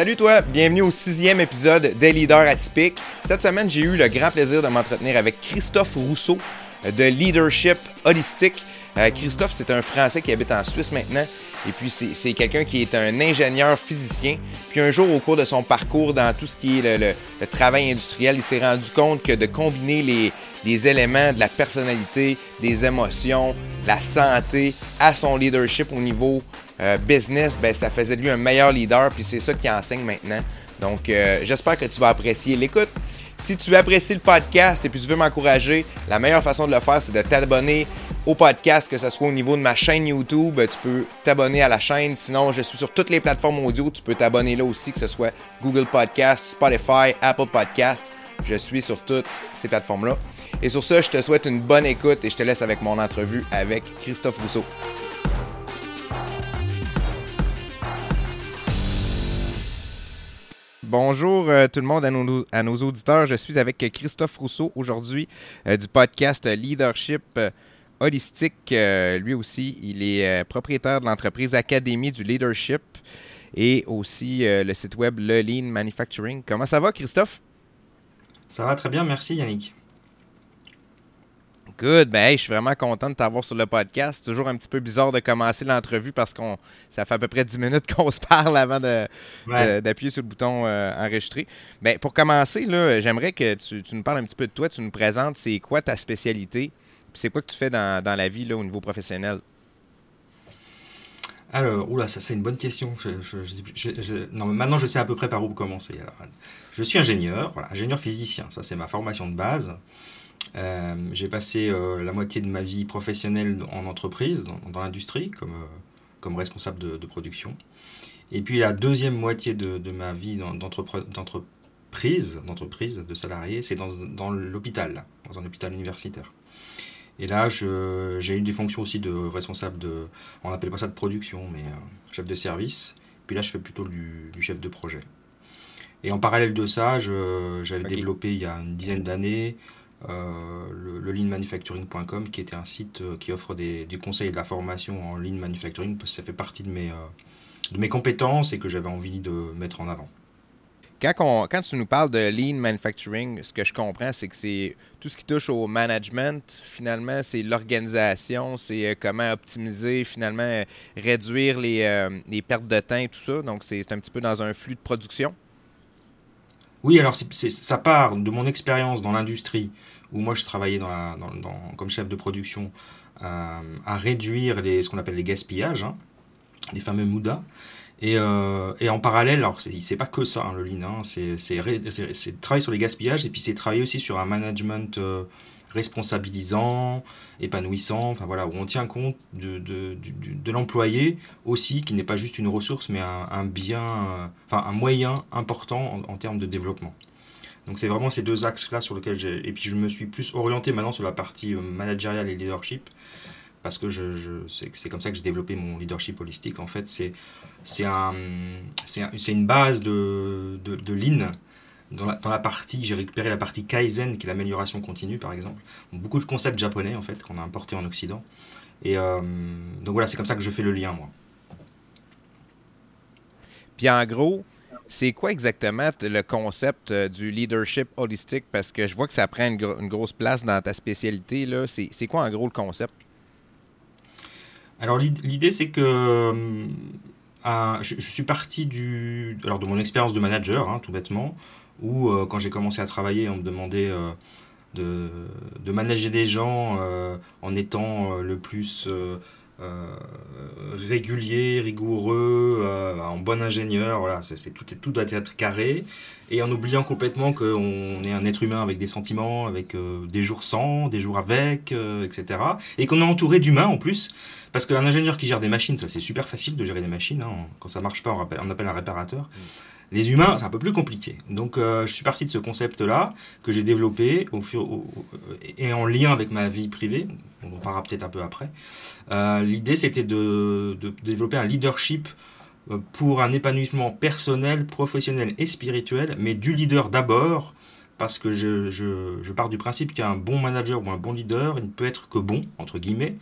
Salut toi, bienvenue au sixième épisode des Leaders Atypiques. Cette semaine, j'ai eu le grand plaisir de m'entretenir avec Christophe Rousseau de Leadership Holistique. Euh, Christophe, c'est un Français qui habite en Suisse maintenant. Et puis, c'est quelqu'un qui est un ingénieur physicien. Puis, un jour, au cours de son parcours dans tout ce qui est le, le travail industriel, il s'est rendu compte que de combiner les, les éléments de la personnalité, des émotions, la santé à son leadership au niveau euh, business, ben, ça faisait de lui un meilleur leader, puis c'est ça qu'il enseigne maintenant. Donc, euh, j'espère que tu vas apprécier l'écoute. Si tu apprécies le podcast et puis tu veux m'encourager, la meilleure façon de le faire, c'est de t'abonner au podcast, que ce soit au niveau de ma chaîne YouTube. Tu peux t'abonner à la chaîne. Sinon, je suis sur toutes les plateformes audio. Tu peux t'abonner là aussi, que ce soit Google Podcast, Spotify, Apple Podcast. Je suis sur toutes ces plateformes-là. Et sur ça, je te souhaite une bonne écoute et je te laisse avec mon entrevue avec Christophe Rousseau. Bonjour euh, tout le monde à nos, auditeurs. Je suis avec Christophe Rousseau aujourd'hui euh, du podcast Leadership euh, Holistique. lui aussi, il est propriétaire de l'entreprise Académie du Leadership et aussi le site web Le Lean Manufacturing. Comment ça va, Christophe? Ça va très bien, merci Yannick. Good. Ben, je suis vraiment content de t'avoir sur le podcast. C'est toujours un petit peu bizarre de commencer l'entrevue parce qu'on ça fait à peu près 10 minutes qu'on se parle avant d'appuyer sur le bouton euh, enregistrer. Ben, pour commencer, j'aimerais que tu, nous parles un petit peu de toi. Tu nous présentes c'est quoi ta spécialité, c'est quoi que tu fais dans, la vie là, au niveau professionnel? Alors, oula, ça c'est une bonne question. non, maintenant je sais à peu près par où commencer. je suis ingénieur, ingénieur physicien, ça c'est ma formation de base. Euh, j'ai passé euh, la moitié de ma vie professionnelle en entreprise, dans, l'industrie, comme, euh, comme responsable de, production. Et puis la deuxième moitié de, ma vie d'entreprise, d'entreprise, de salarié, c'est dans, dans l'hôpital, dans un hôpital universitaire. Et là, j'ai eu des fonctions aussi de responsable de, on appelle pas ça de production, mais chef de service. Puis là, je fais plutôt du, chef de projet. Et en parallèle de ça, j'avais développé il y a une dizaine d'années euh, le, leanmanufacturing.com qui était un site euh, qui offre des, du conseil et de la formation en lean manufacturing parce que ça fait partie de mes, euh, de mes compétences et que j'avais envie de mettre en avant. Quand, quand, tu nous parles de lean manufacturing, ce que je comprends, c'est que c'est tout ce qui touche au management. Finalement, c'est l'organisation, c'est comment optimiser, finalement, réduire les, les, pertes de temps et tout ça. Donc, c'est un petit peu dans un flux de production. Oui, alors ça part de mon expérience dans l'industrie, où moi je travaillais comme chef de production, euh, à réduire ce qu'on appelle les gaspillages, hein, les fameux MUDA. Et, euh, et en parallèle, alors c'est pas que ça hein, le lean, hein, c'est travailler sur les gaspillages et puis c'est travailler aussi sur un management euh, responsabilisant, épanouissant, enfin voilà, où on tient compte de, l'employé aussi, qui n'est pas juste une ressource, mais un, bien, enfin un moyen important en, termes de développement. Donc c'est vraiment ces deux axes-là sur lesquels j'ai... Et puis je me suis plus orienté maintenant sur la partie euh, managériale et leadership, parce que je, je c'est comme ça que j'ai développé mon leadership holistique. En fait, c'est c'est un, c'est une base de, de, de lean dans la, partie, j'ai récupéré la partie Kaizen, qui est l'amélioration continue, par exemple. Beaucoup de concepts japonais, en fait, qu'on a importés en Occident. Et euh, donc voilà, c'est comme ça que je fais le lien, moi. Puis en gros, c'est quoi exactement le concept euh, du leadership holistique? Parce que je vois que ça prend une, grosse place dans ta spécialité. C'est, quoi en gros le concept? Alors l'idée, c'est que euh, je, suis parti du, alors de mon expérience de manager, hein, tout bêtement où euh, quand j'ai commencé à travailler, on me demandait de, manager des gens en étant le plus régulier, rigoureux, en bon ingénieur. Voilà, c'est, tout, tout doit être carré. Et en oubliant complètement qu'on est un être humain avec des sentiments, avec des jours sans, des jours avec, etc. Et qu'on est entouré d'humains en plus. Parce qu'un ingénieur qui gère des machines, ça c'est super facile de gérer des machines. Hein. Quand ça marche pas, on appelle, on appelle un réparateur. Mm. Les humains, c'est un peu plus compliqué. Donc, euh, je suis parti de ce concept-là que j'ai développé et en lien avec ma vie privée. On en parlera peut-être un peu après. Euh, l'idée, c'était de, développer un leadership euh, pour un épanouissement personnel, professionnel et spirituel, mais du leader d'abord, parce que je, je, pars du principe qu'un bon manager ou un bon leader, il ne peut être que bon, entre guillemets,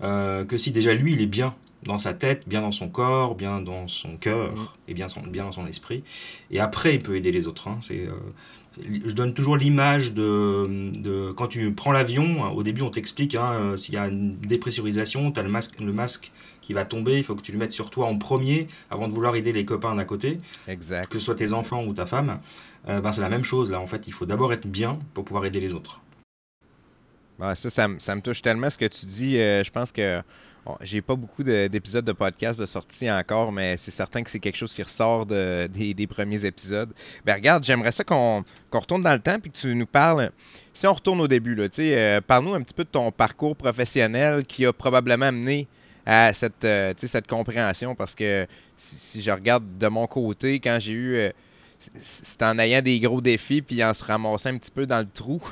que si déjà lui, il est bien dans sa tête, bien dans son corps, bien dans son cœur Mm. et bien, son- bien dans son esprit. Et après, il peut aider les autres. hein. C'est, euh, je donne toujours l'image de, de quand tu prends l'avion. hein, Au début, on t'explique hein, euh, s'il y a une dépressurisation, tu as le masque, le masque qui va tomber. Il faut que tu le mettes sur toi en premier avant de vouloir aider les copains d'à côté, Exact. que ce soit tes enfants ou ta femme. Euh, ben, c'est la même chose là. En fait, il faut d'abord être bien pour pouvoir aider les autres. Ça, ça, me- ça me touche tellement ce que tu dis. Je pense que j'ai pas beaucoup de- d'épisodes de podcast de sortie encore, mais c'est certain que c'est quelque chose qui ressort de- des, premiers épisodes. Ben regarde, j'aimerais ça qu'on retourne dans le temps puis que tu nous parles. Si on retourne au début, là, euh, parle-nous un petit peu de ton parcours professionnel qui a probablement amené à cette, euh, cette compréhension parce que si, je regarde de mon côté, quand j'ai eu. euh, c'est en ayant des gros défis puis en se ramassant un petit peu dans le trou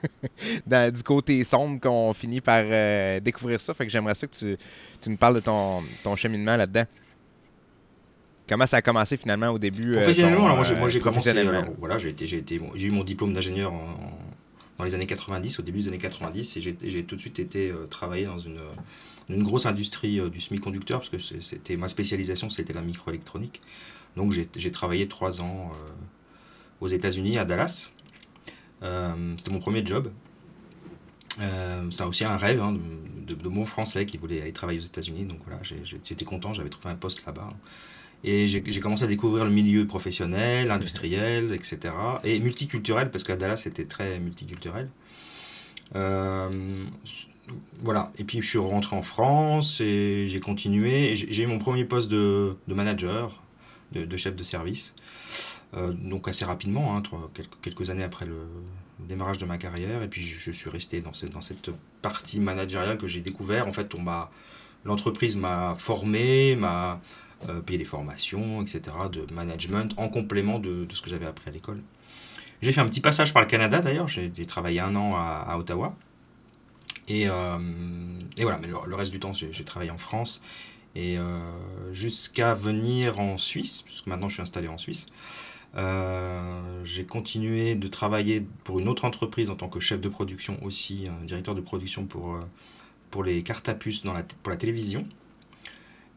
dans- du côté sombre qu'on finit par euh, découvrir ça. Fait que j'aimerais ça que tu, tu nous parles de ton, ton cheminement là-dedans. Comment ça a commencé finalement au début euh, Professionnellement, ton, alors moi j'ai, commencé. professionnellement? alors, voilà, j'ai, eu mon diplôme d'ingénieur en- en- dans les années 90, au début des années 90, et j'ai, tout de suite été euh, travailler dans une, une grosse industrie euh, du semi-conducteur, parce que c'était ma spécialisation, c'était la microélectronique. Donc j'ai, travaillé trois ans euh, aux États-Unis, à Dallas. Euh, c'était mon premier job. Euh, c'était aussi un rêve hein, de, mon français qui voulait aller travailler aux États-Unis. Donc voilà, j'étais content, j'avais trouvé un poste là-bas. Et j'ai commencé à découvrir le milieu professionnel, industriel, etc. Et multiculturel, parce qu'à Dallas, c'était très multiculturel. Euh, voilà. Et puis, je suis rentré en France et j'ai continué. J'ai eu mon premier poste de manager, de, chef de service. Euh, donc, assez rapidement, hein, quelques, années après le, démarrage de ma carrière. Et puis, je, suis resté dans cette, partie managériale que j'ai découvert. En fait, l'entreprise m'a formé, m'a euh, payé des formations, etc., de management en complément de, ce que j'avais appris à l'école. J'ai fait un petit passage par le Canada d'ailleurs, j'ai travaillé un an à, Ottawa. Et, euh, et voilà, mais le, le reste du temps, j'ai travaillé en France. Et euh, jusqu'à venir en Suisse, puisque maintenant je suis installé en Suisse, euh, j'ai continué de travailler pour une autre entreprise en tant que chef de production aussi, directeur de production pour, euh, pour les cartes à puce dans la, pour la télévision.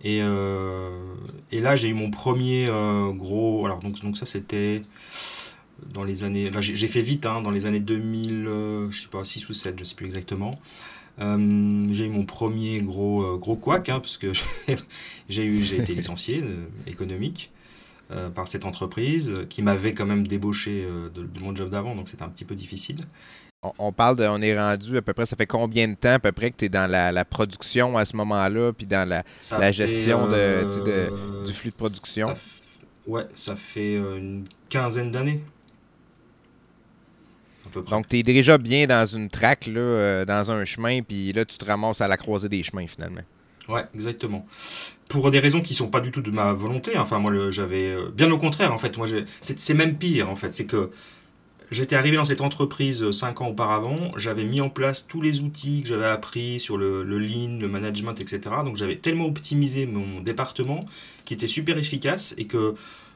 Et, et là, j'ai eu mon premier gros. Alors, donc, donc ça, c'était dans les années. Là, j'ai fait vite, hein, dans les années 2000, euh, je sais pas, 6 ou 7, je sais plus exactement. Euh, j'ai eu mon premier gros, euh, gros couac, hein, parce que j'ai eu- j'ai été licencié euh, économique euh, par cette entreprise qui m'avait quand même débauché de, de mon job d'avant, donc c'était un petit peu difficile. On, on parle de. On est rendu à peu près. Ça fait combien de temps à peu près que tu es dans la, la production à ce moment-là, puis dans la, La gestion de- du flux de production? ça ouais, ça fait une quinzaine d'années. À peu près. Donc, tu es déjà bien dans une traque, là, euh, dans un chemin, puis là, tu te ramasses à la croisée des chemins, finalement. Ouais, exactement. Pour des raisons qui sont pas du tout de ma volonté. hein. Enfin, moi, j'avais. euh, Bien au contraire, en fait. Moi, c'est même pire, en fait. C'est que j'étais arrivé dans cette entreprise euh, cinq ans auparavant. J'avais mis en place tous les outils que j'avais appris sur le, le lean, le management, etc. Donc, j'avais tellement optimisé mon département qui était super efficace et que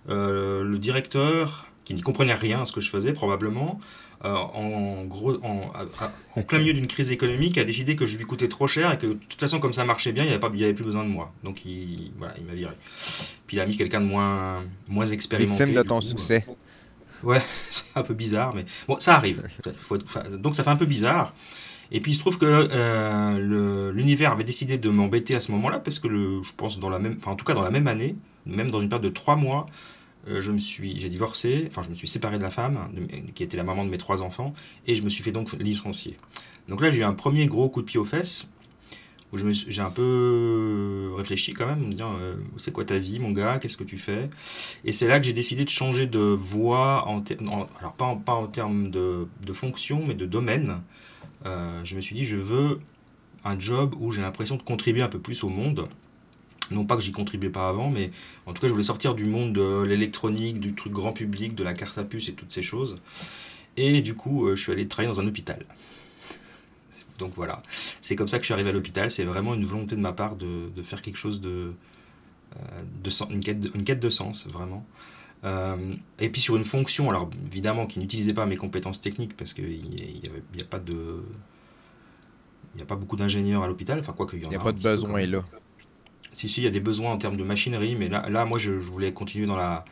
euh, le directeur, qui n'y comprenait rien à ce que je faisais, probablement, en, gros, en, plein milieu d'une crise économique, a décidé que je lui coûtais trop cher et que de toute façon, comme ça marchait bien, il n'y avait, plus besoin de moi. Donc, il, voilà, il m'a viré. Puis, il a mis quelqu'un de moins, moins expérimenté. Victime de ton coup. succès. Ouais, c'est un peu bizarre, mais bon, ça arrive. Faut être- enfin, donc, ça fait un peu bizarre. Et puis, il se trouve que euh, l'univers avait décidé de m'embêter à ce moment-là, parce que le, je pense, dans la même, enfin, en tout cas, dans la même année, même dans une période de trois mois, euh, je me suis, j'ai divorcé, enfin, je me suis séparé de la femme, qui était la maman de mes trois enfants, et je me suis fait donc licencier. Donc là, j'ai eu un premier gros coup de pied aux fesses, où j'ai un peu réfléchi quand même, me dire, euh, c'est quoi ta vie, mon gars, qu'est-ce que tu fais? Et c'est là que j'ai décidé de changer de voie, en alors pas en, termes de, de fonction, mais de domaine. Euh, je me suis dit, je veux un job où j'ai l'impression de contribuer un peu plus au monde. Non pas que j'y contribuais pas avant, mais en tout cas, je voulais sortir du monde de l'électronique, du truc grand public, de la carte à puce et toutes ces choses. Et du coup, euh, je suis allé travailler dans un hôpital. Donc voilà, c'est comme ça que je suis arrivé à l'hôpital. C'est vraiment une volonté de ma part de, de faire quelque chose de, euh, de une, quête de, une quête de sens, vraiment. Euh, et puis sur une fonction, alors évidemment qui n'utilisait pas mes compétences techniques parce qu'il n'y a, il y a pas de... Il n'y a pas beaucoup d'ingénieurs à l'hôpital, enfin quoi qu'il y en Il n'y a pas de besoin là. Si, si, il y a des besoins en termes de machinerie, mais là, là moi, je, voulais continuer dans la,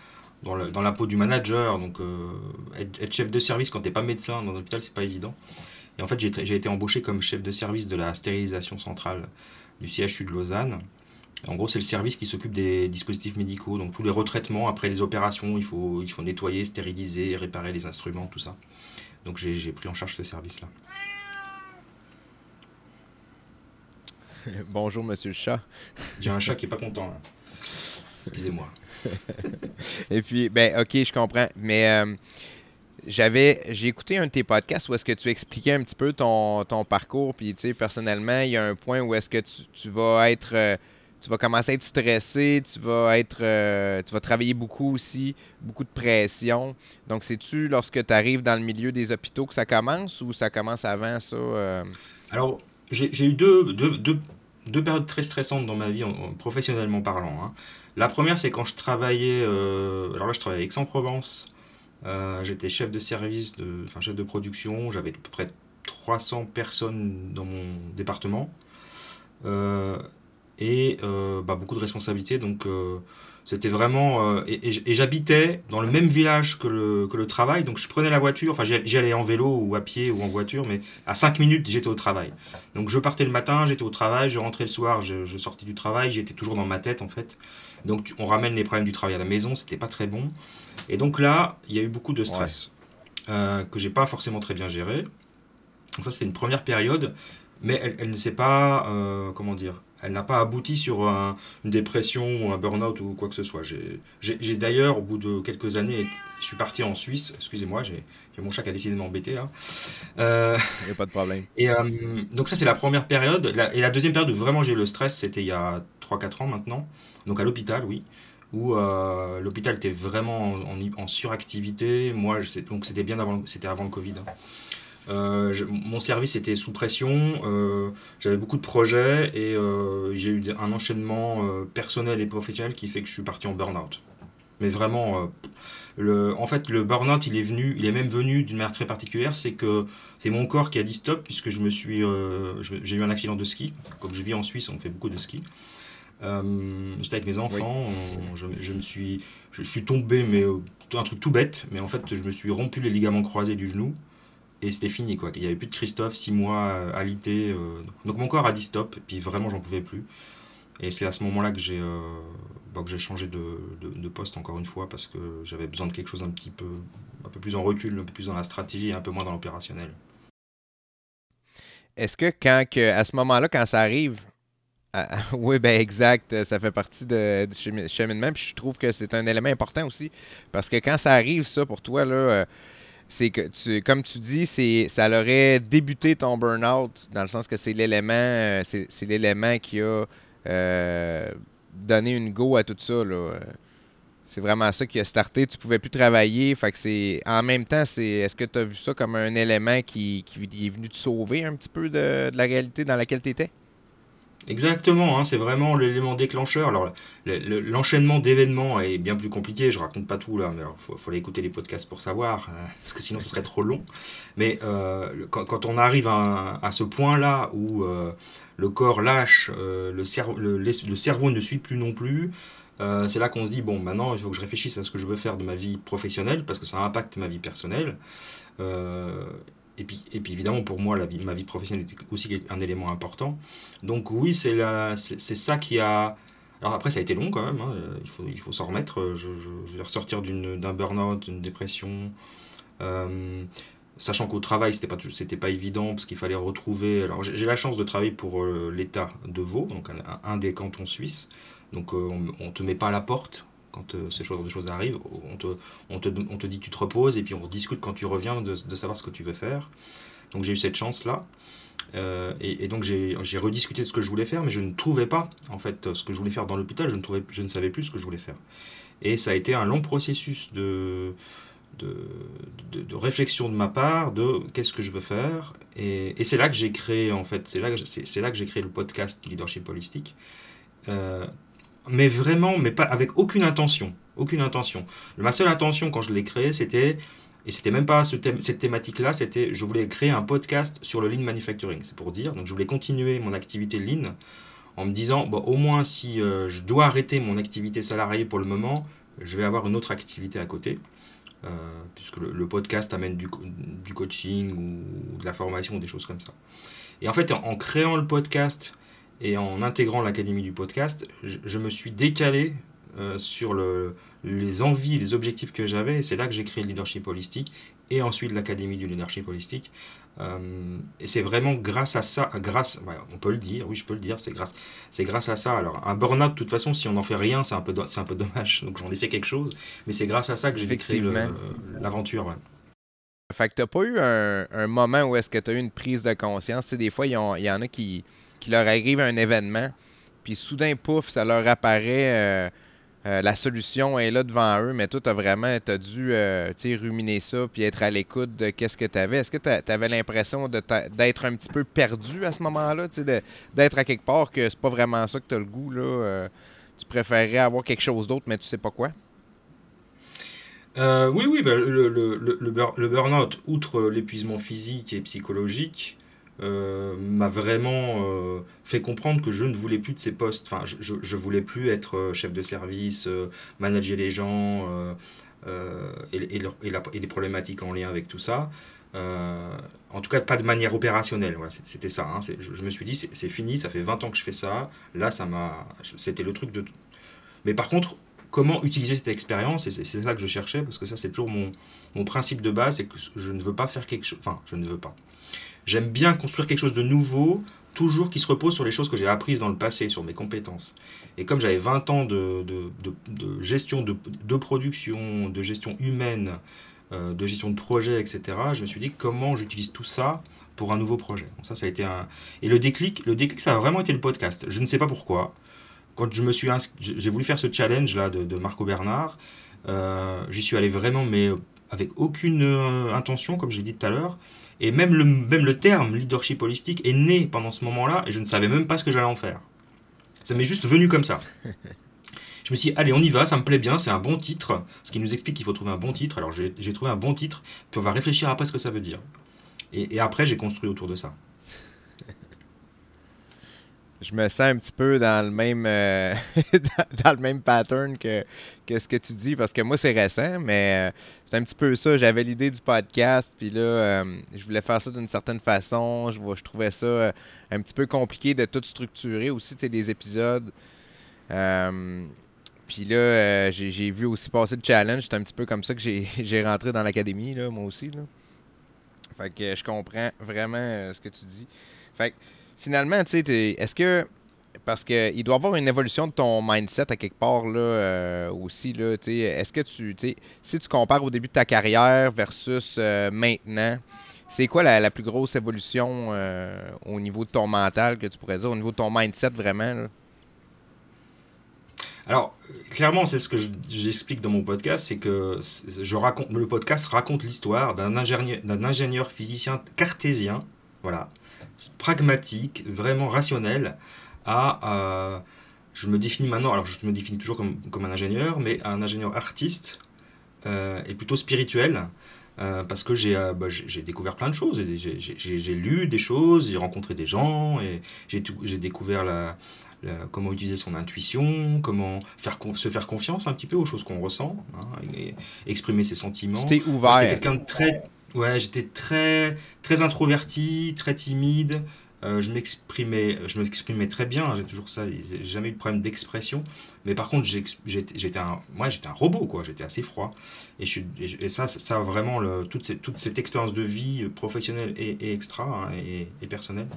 dans, la peau du manager. Donc, être, chef de service quand tu n'es pas médecin dans un hôpital, c'est pas évident. Et en fait, j'ai été embauché comme chef de service de la stérilisation centrale du CHU de Lausanne. En gros, c'est le service qui s'occupe des dispositifs médicaux. Donc, tous les retraitements après les opérations, il faut, il faut nettoyer, stériliser, réparer les instruments, tout ça. Donc, j'ai pris en charge ce service-là. Bonjour, monsieur le chat. J'ai un chat qui est pas content. Excusez-moi. Et puis, ben, ok, je comprends. Mais euh, j'avais, j'ai écouté un de tes podcasts où est-ce que tu expliquais un petit peu ton, ton parcours. Puis, tu sais, personnellement, il y a un point où est-ce que tu, vas être. Euh, tu vas commencer à être stressé, tu vas être euh, tu vas travailler beaucoup aussi, beaucoup de pression. Donc c'est-tu lorsque tu arrives dans le milieu des hôpitaux que ça commence ou ça commence avant ça Alors, j'ai eu deux, deux, périodes très stressantes dans ma vie, professionnellement parlant. Hein. La première, c'est quand je travaillais. Euh, alors là, je travaillais à Aix-en-Provence. Euh, j'étais chef de service, de, enfin chef de production. J'avais à peu près 300 personnes dans mon département. Euh, et bah, beaucoup de responsabilités. Donc c'était vraiment. Euh, et, j'habitais dans le même village que le, que le travail, donc je prenais la voiture, enfin j'allais en vélo ou à pied ou en voiture, mais à 5 minutes j'étais au travail. Donc je partais le matin, j'étais au travail, je rentrais le soir, je, sortais du travail, j'étais toujours dans ma tête en fait. Donc on ramène les problèmes du travail à la maison, c'était pas très bon. Et donc là, il y a eu beaucoup de stress euh, que j'ai pas forcément très bien géré. Donc ça c'était une première période, mais elle, elle ne s'est pas, euh, comment dire, elle n'a pas abouti sur une dépression ou un burn-out ou quoi que ce soit. J'ai d'ailleurs, au bout de quelques années, je suis parti en Suisse. Excusez-moi, j'ai mon chat qui a décidé de m'embêter là. Euh, il n'y a pas de problème. Et euh, donc ça, c'est la première période. et la deuxième période où vraiment j'ai eu le stress, c'était il y a 3-4 ans maintenant. Donc à l'hôpital, oui. Où euh, l'hôpital était vraiment en, suractivité. Moi, donc c'était bien avant, c'était avant le Covid. Hein. Euh, mon service était sous pression, euh, j'avais beaucoup de projets et euh, j'ai eu un enchaînement personnel et professionnel qui fait que je suis parti en burn-out. Mais vraiment, le, en fait, le burn-out, il est venu, il est même venu d'une manière très particulière, c'est que c'est mon corps qui a dit stop puisque je me suis, j'ai eu un accident de ski. Comme je vis en Suisse, on fait beaucoup de ski. J'étais avec mes enfants, je, je, me suis, je suis tombé, mais un truc tout bête, mais en fait, je me suis rompu les ligaments croisés du genou et c'était fini quoi. Il n'y avait plus de Christophe, six mois euh, alité. Euh, donc mon corps a dit stop, et puis vraiment j'en pouvais plus. Et c'est à ce moment-là que j'ai euh, bah, j'ai changé de, de, poste encore une fois parce que j'avais besoin de quelque chose un petit peu un peu plus en recul, un peu plus dans la stratégie et un peu moins dans l'opérationnel. Est-ce que quand à ce moment-là, quand ça arrive, oui, ben exact. Ça fait partie de, du cheminement. Puis je trouve que c'est un élément important aussi. Parce que quand ça arrive, ça, pour toi, là, c'est que, tu, comme tu dis, c'est, ça aurait débuté ton burn-out, dans le sens que c'est l'élément, euh, c'est, l'élément qui a euh, donné une go à tout ça. Là. C'est vraiment ça qui a starté. Tu pouvais plus travailler. Fait que c'est. En même temps, c'est. Est-ce que tu as vu ça comme un élément qui, qui, est venu te sauver un petit peu de, de la réalité dans laquelle tu étais? Exactement, hein, c'est vraiment l'élément déclencheur. Alors, l'enchaînement d'événements est bien plus compliqué. Je raconte pas tout là, mais il faut, aller écouter les podcasts pour savoir, euh, parce que sinon ce serait trop long. Mais euh, quand, on arrive à, ce point-là où euh, le corps lâche, cerveau, le, cerveau ne suit plus non plus, c'est là qu'on se dit bon, maintenant il faut que je réfléchisse à ce que je veux faire de ma vie professionnelle, parce que ça impacte ma vie personnelle. Et puis, évidemment, pour moi, ma vie professionnelle était aussi un élément important. Donc oui, c'est ça qui a... Alors après, ça a été long quand même, hein. il faut, s'en remettre. Je, vais ressortir d'un burn-out, d'une dépression. Euh, sachant qu'au travail, c'était pas, pas évident parce qu'il fallait retrouver... Alors j'ai la chance de travailler pour euh, l'État de Vaud, donc un, des cantons suisses. Donc euh, on ne te met pas à la porte, quand euh, ces choses, arrivent, on te, on, te, dit tu te reposes et puis on discute quand tu reviens de, savoir ce que tu veux faire. Donc j'ai eu cette chance-là. Euh, et, donc j'ai rediscuté de ce que je voulais faire, mais je ne trouvais pas en fait ce que je voulais faire dans l'hôpital, je, ne je ne savais plus ce que je voulais faire. Et ça a été un long processus de, réflexion de ma part de qu'est-ce que je veux faire. Et, c'est là que j'ai créé en fait, c'est là que j'ai créé le podcast Leadership Holistique. Euh, mais vraiment, mais pas avec aucune intention. Aucune intention. Ma seule intention quand je l'ai créé, c'était, et c'était même pas cette thématique-là, c'était, je voulais créer un podcast sur le lean manufacturing. C'est pour dire, donc je voulais continuer mon activité lean en me disant, bon, au moins si je dois arrêter mon activité salariée pour le moment, je vais avoir une autre activité à côté. puisque le, podcast amène du, du, coaching ou de la formation ou des choses comme ça. Et en fait, en, créant le podcast et en intégrant l'académie du podcast, je, me suis décalé sur le, les envies, les objectifs que j'avais. Et c'est là que j'ai créé le leadership holistique et ensuite l'Académie du leadership holistique. Euh, et c'est vraiment grâce à ça, grâce, on peut le dire, oui, je peux le dire, c'est grâce, c'est grâce à ça. Alors, un burn-out, de toute façon, si on n'en fait rien, c'est un peu, c'est un peu dommage. Donc, j'en ai fait quelque chose, mais c'est grâce à ça que j'ai créé l'aventure. Ouais. Fait que t'as pas eu un, moment où est-ce que tu as eu une prise de conscience? Tu des fois, il y, en a qui, qui leur arrive un événement, puis soudain, pouf, ça leur apparaît. Euh, euh, la solution est là devant eux, mais toi, tu as vraiment as dû euh, ruminer ça puis être à l'écoute de qu'est-ce que tu avais. Est-ce que tu avais l'impression d'être un petit peu perdu à ce moment-là, d'être à quelque part que c'est pas vraiment ça que tu as le goût? Là, tu préférerais avoir quelque chose d'autre, mais tu sais pas quoi? oui, oui, ben, le, le, le burn-out, outre l'épuisement physique et psychologique, euh, m'a vraiment euh, fait comprendre que je ne voulais plus de ces postes. Enfin, je, je voulais plus être euh, chef de service, manager les gens et, et, et, les problématiques en lien avec tout ça. en tout cas, pas de manière opérationnelle. Voilà, c'était ça. Hein. Je, je, me suis dit, c'est fini, ça fait 20 ans que je fais ça. Là, ça m'a. C'était le truc de. Mais par contre, comment utiliser cette expérience Et c'est ça que je cherchais, parce que ça, c'est toujours mon, mon principe de base c'est que je ne veux pas faire quelque chose. Enfin, je ne veux pas. J'aime bien construire quelque chose de nouveau, toujours qui se repose sur les choses que j'ai apprises dans le passé, sur mes compétences. Et comme j'avais 20 ans de, gestion de, production, de gestion humaine, euh, de gestion de projet, etc., je me suis dit comment j'utilise tout ça pour un nouveau projet. ça, ça a été un... Et le déclic, le déclic, ça a vraiment été le podcast. Je ne sais pas pourquoi. Quand je me suis j'ai voulu faire ce challenge là de, Marco Bernard, euh, j'y suis allé vraiment, mais avec aucune euh, intention, comme j'ai dit tout à l'heure. Et même le, même le terme leadership holistique est né pendant ce moment-là et je ne savais même pas ce que j'allais en faire. Ça m'est juste venu comme ça. Je me suis dit, allez, on y va, ça me plaît bien, c'est un bon titre. Ce qui nous explique qu'il faut trouver un bon titre. Alors j'ai trouvé un bon titre, puis on va réfléchir après ce que ça veut dire. Et, et après, j'ai construit autour de ça je me sens un petit peu dans le même euh, dans, le même pattern que, que, ce que tu dis parce que moi c'est récent mais euh, c'est un petit peu ça. J'avais l'idée du podcast puis là euh, je voulais faire ça d'une certaine façon. Je, je trouvais ça un petit peu compliqué de tout structurer aussi tu sais des épisodes. Puis là j'ai vu aussi passer le challenge. C'est un petit peu comme ça que j'ai rentré dans l'académie là moi aussi là. Fait que je comprends vraiment ce que tu dis. Fait que finalement, tu sais, est-ce que. Parce qu'il doit y avoir une évolution de ton mindset à quelque part là, euh, aussi. Là, est-ce que tu. Si tu compares au début de ta carrière versus euh, maintenant, c'est quoi la, plus grosse évolution euh, au niveau de ton mental que tu pourrais dire, au niveau de ton mindset vraiment? Alors, clairement, c'est ce que j'explique dans mon podcast, c'est que je raconte, le podcast raconte l'histoire d'un ingénieur, ingénieur physicien cartésien, voilà, pragmatique, vraiment rationnel, à, je me définis maintenant, alors je me définis toujours comme, comme un ingénieur, mais un ingénieur artiste euh, et plutôt spirituel. Euh, parce que j'ai euh, bah, découvert plein de choses. J'ai lu des choses, j'ai rencontré des gens, et j'ai découvert la, comment utiliser son intuition, comment faire se faire confiance un petit peu aux choses qu'on ressent, hein, et, exprimer ses sentiments. J'étais ouvert. quelqu'un de très Ouais, j'étais très, très introverti, très timide. Euh, je m'exprimais, très bien. J'ai toujours ça. J'ai jamais eu de problème d'expression. Mais par contre, j'étais un, j'étais un robot, quoi. J'étais assez froid. Et, et ça, ça vraiment le, toute, cette, expérience de vie professionnelle et, extra hein, et, personnelle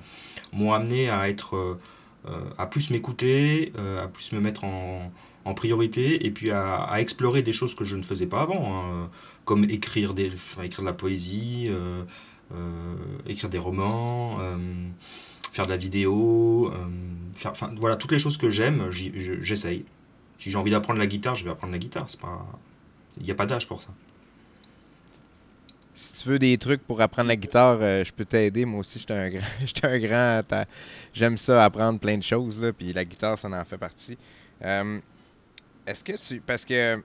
m'ont amené à être, euh, à plus m'écouter, euh, à plus me mettre en, en priorité, et puis à, explorer des choses que je ne faisais pas avant. Hein comme écrire, des, écrire de la poésie, euh, euh, écrire des romans, euh, faire de la vidéo, faire, enfin, voilà, toutes les choses que j'aime, j'essaye. Si j'ai envie d'apprendre la guitare, je vais apprendre la guitare. Il n'y a pas d'âge pour ça. Si tu veux des trucs pour apprendre la guitare, je peux t'aider. Moi aussi, j'étais un grand. un grand J'aime ça, apprendre plein de choses. Là, puis la guitare, ça en fait partie. Est-ce que tu. Parce que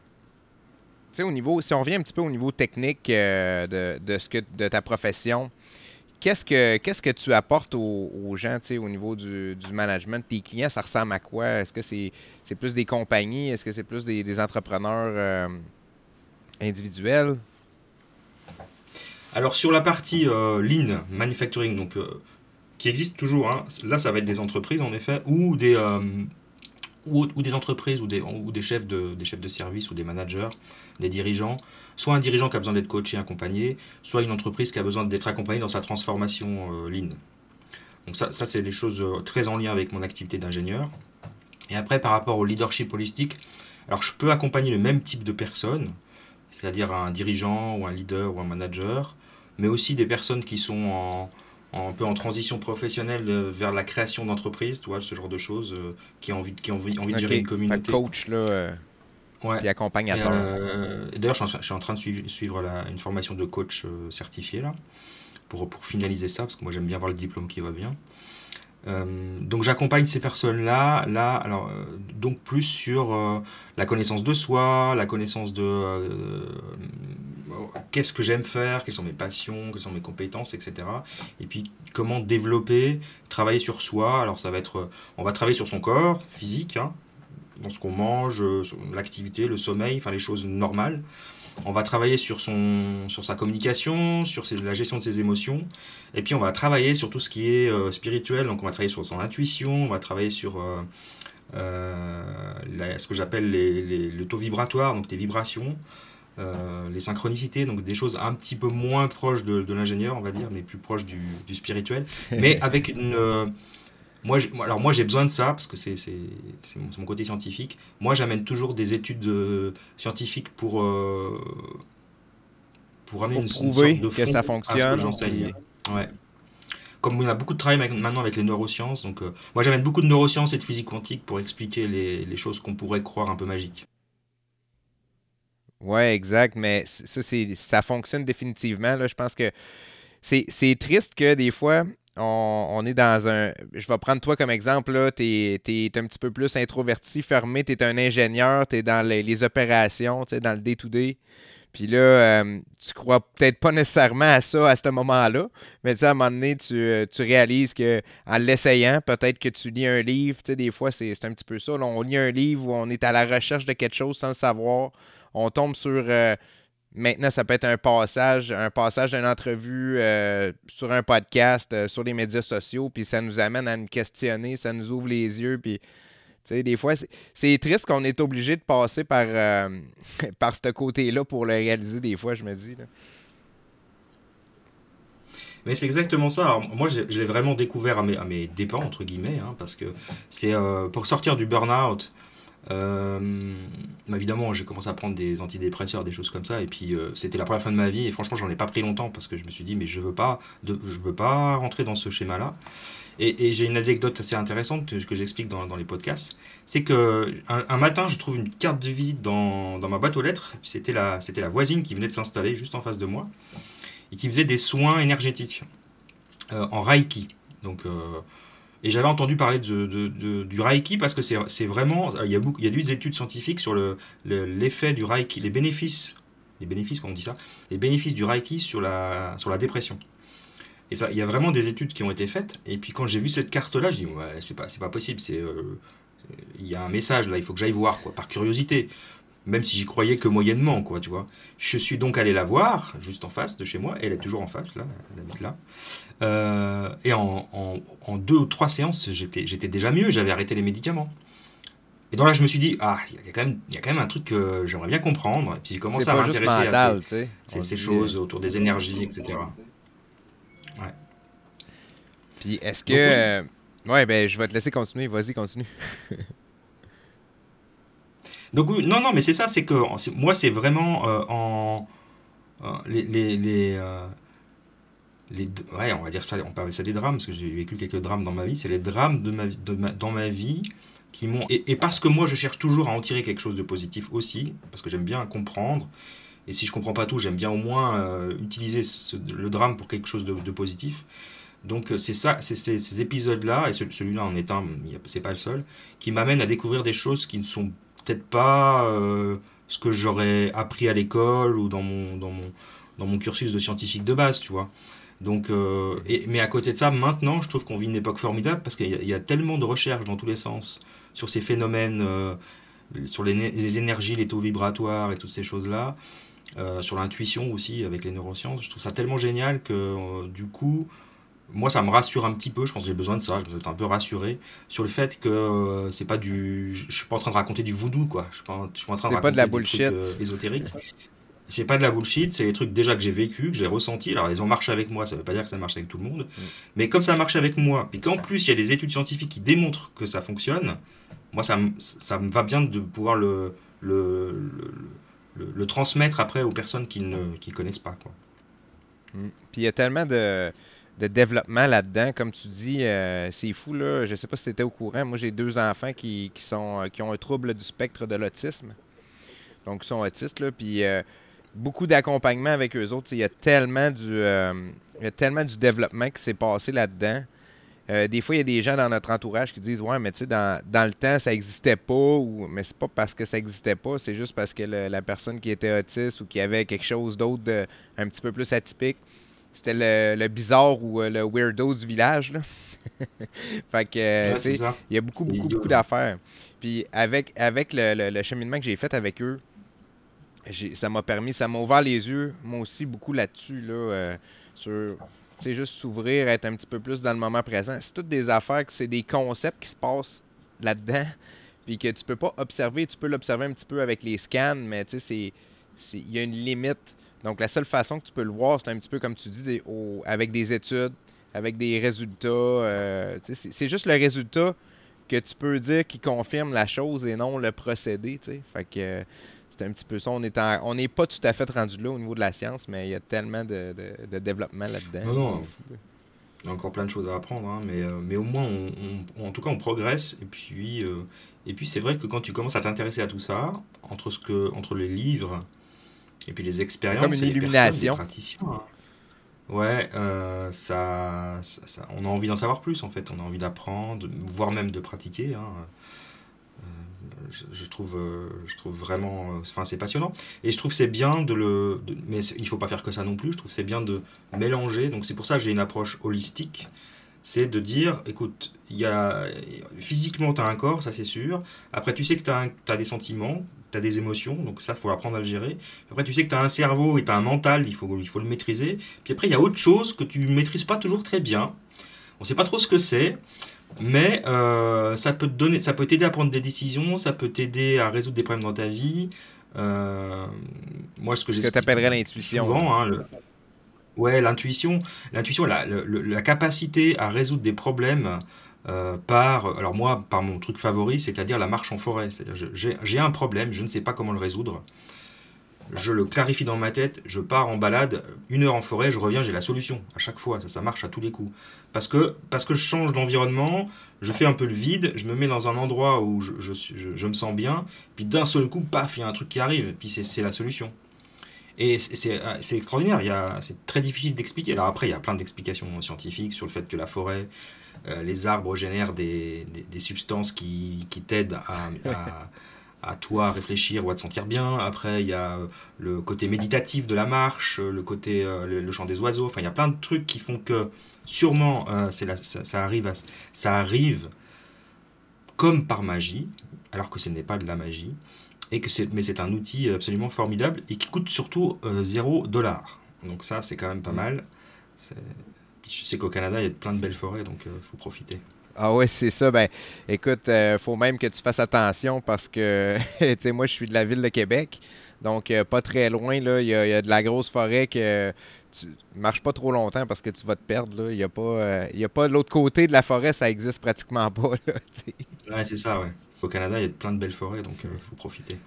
au niveau, si on revient un petit peu au niveau technique euh, de, ce que, de ta profession, qu'est-ce que que tu apportes aux, gens au niveau du, management? Tes clients, ça ressemble à quoi? Est-ce que c'est plus des compagnies? Est-ce que c'est plus des, entrepreneurs euh, individuels? Alors sur la partie euh, lean manufacturing, donc qui existe toujours, hein, là ça va être des entreprises en effet, ou des, ou, des entreprises ou des, ou chefs de, service ou des managers, des dirigeants, soit un dirigeant qui a besoin d'être coaché, accompagné, soit une entreprise qui a besoin d'être accompagnée dans sa transformation euh. Donc ça, ça c'est des choses euh, très en lien avec mon activité d'ingénieur. Et après, par rapport au leadership holistique, alors je peux accompagner le même type de personnes, c'est-à-dire un dirigeant ou un leader ou un manager, mais aussi des personnes qui sont en, un peu en transition professionnelle euh, vers la création d'entreprise, tu vois, ce genre de choses, euh, qui ont envie, qui ont envie, envie de gérer une communauté. coach, là, euh, ouais. et accompagnateur. D'ailleurs, je, suis en train de suivre, suivre une formation de coach certifié, là, pour, pour finaliser ça, parce que moi, j'aime bien avoir le diplôme qui va bien. Euh, donc j'accompagne ces personnes-là, là, alors euh, donc plus sur euh, la connaissance de soi, la connaissance de qu'est-ce que j'aime faire, quelles sont mes passions, quelles sont mes compétences, etc. Et puis comment développer, travailler sur soi. Alors ça va être, on va travailler sur son corps physique, hein, dans ce qu'on mange, l'activité, le sommeil, enfin les choses normales. On va travailler sur, son, sur sa communication, sur la gestion de ses émotions. Et puis on va travailler sur tout ce qui est euh, spirituel. Donc on va travailler sur son intuition, on va travailler sur euh, euh, ce que j'appelle le taux vibratoire, donc les vibrations. les synchronicités, donc des choses un petit peu moins proches de, l'ingénieur, on va dire, mais plus proches du, du spirituel, mais avec une, moi, alors moi j'ai besoin de ça parce que c'est mon, côté scientifique. Moi j'amène toujours des études euh, scientifiques pour euh, pour amener une, prouver sorte de que ça fonctionne. Ouais. Comme on a beaucoup de travail maintenant avec les neurosciences, donc euh, moi j'amène beaucoup de neurosciences et de physique quantique pour expliquer les, les choses qu'on pourrait croire un peu magiques. Ouais, exact, mais ça, ça fonctionne définitivement. Là. Je pense que c'est triste que des fois, on, est dans un. Je vais prendre toi comme exemple. Tu es, un petit peu plus introverti, fermé. Tu es un ingénieur. Tu es dans les, opérations, dans le day-to-day. Puis là, euh, tu crois peut-être pas nécessairement à ça à ce moment-là. Mais à un moment donné, tu, réalises que en l'essayant, peut-être que tu lis un livre. Des fois, c'est un petit peu ça. on lit un livre où on est à la recherche de quelque chose sans le savoir. On tombe sur. Euh, Maintenant, ça peut être un passage, un passage d'une entrevue euh, sur un podcast, euh, sur les médias sociaux, puis ça nous amène à nous questionner, ça nous ouvre les yeux, puis des fois, c'est triste qu'on est obligé de passer par, euh, par ce côté-là pour le réaliser des fois, je me dis. Mais c'est exactement ça. Alors, moi, je l'ai vraiment découvert à mes, mes dépens, entre guillemets, hein, parce que c'est pour sortir du burn-out, euh, évidemment, j'ai commencé à prendre des antidépresseurs, des choses comme ça, et puis euh, c'était la première fois de ma vie, et franchement, j'en ai pas pris longtemps parce que je me suis dit, mais je veux pas, je veux pas rentrer dans ce schéma-là. Et, j'ai une anecdote assez intéressante que, j'explique dans, les podcasts. C'est que un, matin, je trouve une carte de visite dans, ma boîte aux lettres. C'était la, voisine qui venait de s'installer juste en face de moi et qui faisait des soins énergétiques euh, en Reiki. Donc et j'avais entendu parler de, du Reiki parce que c'est vraiment. Il y, a il y a des études scientifiques sur l'effet le, du Reiki, les bénéfices, les bénéfices, comment on dit ça Les bénéfices du Reiki sur la, sur la dépression. Et ça, il y a vraiment des études qui ont été faites. Et puis quand j'ai vu cette carte-là, je dis, ouais, c'est pas, pas possible. Euh, il y a un message là, il faut que j'aille voir, quoi, par curiosité même si j'y croyais que moyennement, quoi, tu vois. Je suis donc allé la voir, juste en face de chez moi, elle est toujours en face, là, elle habite là. Euh, et en, deux ou trois séances, j'étais déjà mieux, j'avais arrêté les médicaments. Et donc là, je me suis dit, ah, il y, a quand même, y a quand même un truc que j'aimerais bien comprendre. Et puis j'ai commencé à m'intéresser à ces, ces, choses autour des énergies, etc. Ouais. Puis est-ce que... Euh, ouais, ben je vais te laisser continuer, vas-y, continue. Donc non, non, mais c'est ça, c'est que moi, c'est vraiment euh, en euh, les, les, les, euh, ouais, on va dire ça, on parle ça des drames parce que j'ai vécu quelques drames dans ma vie. C'est les drames de ma, de dans ma vie qui m'ont et, parce que moi, je cherche toujours à en tirer quelque chose de positif aussi, parce que j'aime bien comprendre. Et si je comprends pas tout, j'aime bien au moins utiliser le drame pour quelque chose de, positif. Donc c'est ça, c'est ces, épisodes-là, et celui-là en est un, c'est pas le seul, qui m'amènent à découvrir des choses qui ne sont peut-être pas euh, ce que j'aurais appris à l'école ou dans mon, dans, mon, dans mon cursus de scientifique de base, tu vois. Donc, euh, mais à côté de ça, maintenant, je trouve qu'on vit une époque formidable parce qu'il y, a tellement de recherches dans tous les sens sur ces phénomènes, euh, sur les, énergies, les taux vibratoires et toutes ces choses-là, sur l'intuition aussi avec les neurosciences. Je trouve ça tellement génial que du coup, moi, ça me rassure un petit peu. Je pense que j'ai besoin de ça. Je me un peu rassuré sur le fait que c'est pas du. Je suis pas en train de raconter du voodoo, quoi. Je suis pas, je suis en train de raconter pas de la bullshit. ésotérique c'est pas de la bullshit, c'est des trucs déjà que j'ai vécu, que j'ai ressenti. Alors, ils ont marché avec moi, ça veut pas dire que ça marche avec tout le monde. Mm. Mais comme ça marche avec moi, puis qu'en plus, il y a des études scientifiques qui démontrent que ça fonctionne, moi, ça, ça me va bien de pouvoir le, le, le, transmettre après aux personnes qui ne qui connaissent pas. Quoi. Mm. Puis il y a tellement de, de développement là-dedans. Comme tu dis, euh, c'est fou. Là. Je sais pas si tu étais au courant. Moi, j'ai deux enfants qui, sont, qui ont un trouble du spectre de l'autisme. Donc, ils sont autistes. Là, puis. Euh, beaucoup d'accompagnement avec eux autres. Il y, a tellement du, euh, tellement du développement qui s'est passé là-dedans. Euh, des fois, il y a des gens dans notre entourage qui disent Ouais, mais tu sais, dans, le temps, ça n'existait pas, ou mais c'est pas parce que ça n'existait pas, c'est juste parce que la personne qui était autiste ou qui avait quelque chose d'autre un petit peu plus atypique, c'était le, bizarre ou euh, le weirdo du village. Là. fait que, il y a beaucoup, beaucoup, beaucoup d'affaires. Puis avec, avec le cheminement que j'ai fait avec eux, ça m'a permis, ça m'a ouvert les yeux, moi aussi, beaucoup là-dessus, là, euh, sur, c'est juste s'ouvrir, être un petit peu plus dans le moment présent. C'est toutes des affaires, c'est des concepts qui se passent là-dedans, puis que tu peux pas observer, tu peux l'observer un petit peu avec les scans, mais tu sais, il y a une limite. Donc, la seule façon que tu peux le voir, c'est un petit peu comme tu dis, avec des études, avec des résultats. Euh, c'est juste le résultat que tu peux dire qui confirme la chose et non le procédé. Fait que c'est un petit peu ça. On n'est pas tout à fait rendu là au niveau de la science, mais il y a tellement de, développement là-dedans. Non, Il y a encore plein de choses à apprendre, hein, mais, euh, mais au moins, on, en tout cas, on progresse. Et puis, euh, et puis c'est vrai que quand tu commences à t'intéresser à tout ça, entre, ce que, entre les livres et puis les expériences, comme une illumination. Hein. Ouais, euh, ça, on a envie d'en savoir plus en fait. On a envie d'apprendre, voire même de pratiquer. Hein je, trouve, euh, je trouve vraiment, euh, enfin c'est passionnant. Et je trouve c'est bien de le, mais il faut pas faire que ça non plus. Je trouve c'est bien de mélanger. Donc c'est pour ça que j'ai une approche holistique. C'est de dire, écoute, il y a, physiquement tu as un corps, ça c'est sûr. Après tu sais que tu as, as, des sentiments, tu as des émotions, donc ça faut apprendre à le gérer. Après tu sais que tu as un cerveau et tu as un mental, il faut, il faut le maîtriser. Puis après il y a autre chose que tu maîtrises pas toujours très bien. On sait pas trop ce que c'est. Mais euh, ça peut te donner, ça peut t'aider à prendre des décisions, ça peut t'aider à résoudre des problèmes dans ta vie. Euh, moi, ce que j'ai. Ce que t'appellerais l'intuition. Souvent, hein, ouais, l'intuition, l'intuition, la, la, capacité à résoudre des problèmes euh, par, alors moi, par mon truc favori, c'est-à-dire la marche en forêt. J'ai un problème, je ne sais pas comment le résoudre je le clarifie dans ma tête, je pars en balade, une heure en forêt, je reviens, j'ai la solution à chaque fois, ça, ça marche à tous les coups. Parce que, parce que je change d'environnement, je fais un peu le vide, je me mets dans un endroit où je, je, je, me sens bien, puis d'un seul coup, paf, il y a un truc qui arrive, puis c'est la solution. Et c'est extraordinaire, c'est très difficile d'expliquer. Alors après, il y a plein d'explications scientifiques sur le fait que la forêt, euh, les arbres génèrent des, des, substances qui, qui t'aident à à toi à réfléchir ou à te sentir bien. Après, il y a euh, le côté méditatif de la marche, euh, le côté euh, le, chant des oiseaux. Enfin, il y a plein de trucs qui font que sûrement c'est ça, arrive ça arrive comme par magie, alors que ce n'est pas de la magie. Et que mais c'est un outil absolument formidable et qui coûte surtout 0 dollar. Donc ça, c'est quand même pas mm. mal. Je sais qu'au Canada, il y a plein de belles forêts, donc il faut profiter. Ah ouais, c'est ça. Ben, écoute, euh, faut même que tu fasses attention parce que, tu sais, moi, je suis de la ville de Québec. Donc, euh, pas très loin, là, il y, a de la grosse forêt que tu marches pas trop longtemps parce que tu vas te perdre. Il n'y a pas, euh, a pas de l'autre côté de la forêt, ça existe pratiquement pas. Là, ouais, c'est ça, ouais. Au Canada, il y a plein de belles forêts, donc il faut profiter.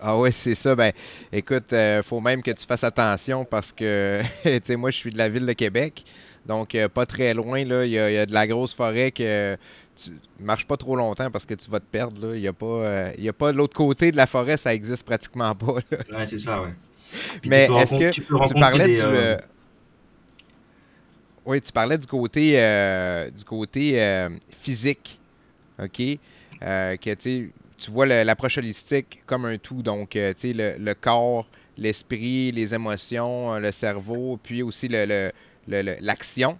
Ah ouais, c'est ça. Ben, écoute, il faut même que tu fasses attention parce que, tu sais, moi, je suis de la ville de Québec. Donc, euh, pas très loin, là, il y, a, de la grosse forêt que tu marches pas trop longtemps parce que tu vas te perdre. Il n'y a pas, euh, a pas de l'autre côté de la forêt, ça existe pratiquement pas. Ouais, c'est ça, ouais. Mais est-ce que tu, parlais du. Euh, oui, tu parlais du côté, du côté physique. OK? Que tu vois l'approche holistique comme un tout. Donc, tu sais, le, corps, l'esprit, les émotions, le cerveau, puis aussi le l'action.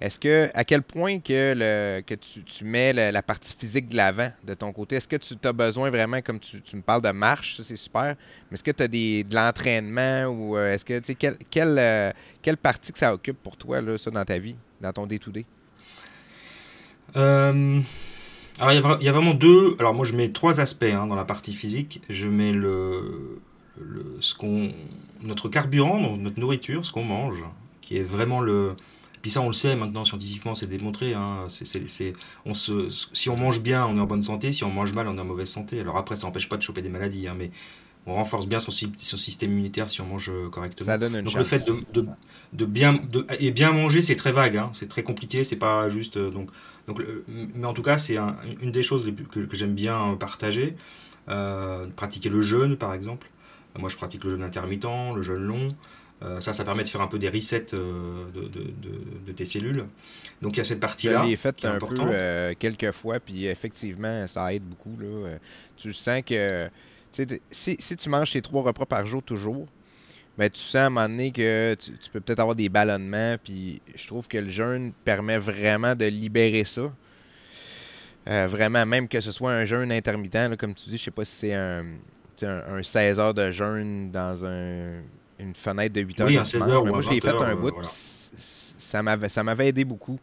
Est-ce que, à quel point que, le, que tu, mets la, partie physique de l'avant de ton côté? Est-ce que tu as besoin vraiment, comme tu, me parles de marche, ça c'est super, mais est-ce que tu as des, de l'entraînement ou euh, est-ce que, tu sais, quelle, quelle, euh, partie que ça occupe pour toi, là, ça, dans ta vie, dans ton day-to-day? Euh, alors, il y, a, vraiment deux. Alors, moi, je mets trois aspects hein, dans la partie physique. Je mets le, ce qu'on, notre carburant, notre nourriture, ce qu'on mange, qui est vraiment le, puis ça, on le sait maintenant scientifiquement, c'est démontré. Hein. on se, si on mange bien, on est en bonne santé. Si on mange mal, on est en mauvaise santé. Alors après, ça n'empêche pas de choper des maladies, hein, mais on renforce bien son, son, système immunitaire si on mange euh, correctement. Ça donne une donc le fait de, de, bien de, et bien manger, c'est très vague. Hein. C'est très compliqué. C'est pas juste euh, donc donc. mais en tout cas, c'est une des choses que, j'aime bien partager. Euh, pratiquer le jeûne, par exemple. Moi, je pratique le jeûne intermittent, le jeûne long. Euh, ça, ça permet de faire un peu des resets euh, de, tes cellules. Donc il y a cette partie-là. Je l'ai fait un peu euh, quelques fois, puis effectivement, ça aide beaucoup. Là. Tu sens que si, si, tu manges tes trois repas par jour toujours, ben, tu sens à un moment donné que tu, peux peut-être avoir des ballonnements, puis je trouve que le jeûne permet vraiment de libérer ça. vraiment, même que ce soit un jeûne intermittent, comme tu dis, je sais pas si c'est un, un 16 heures de jeûne dans un une fenêtre de 8 heures. Oui, 16 heures, moi, je l'ai fait un bout. Ça m'avait aidé beaucoup.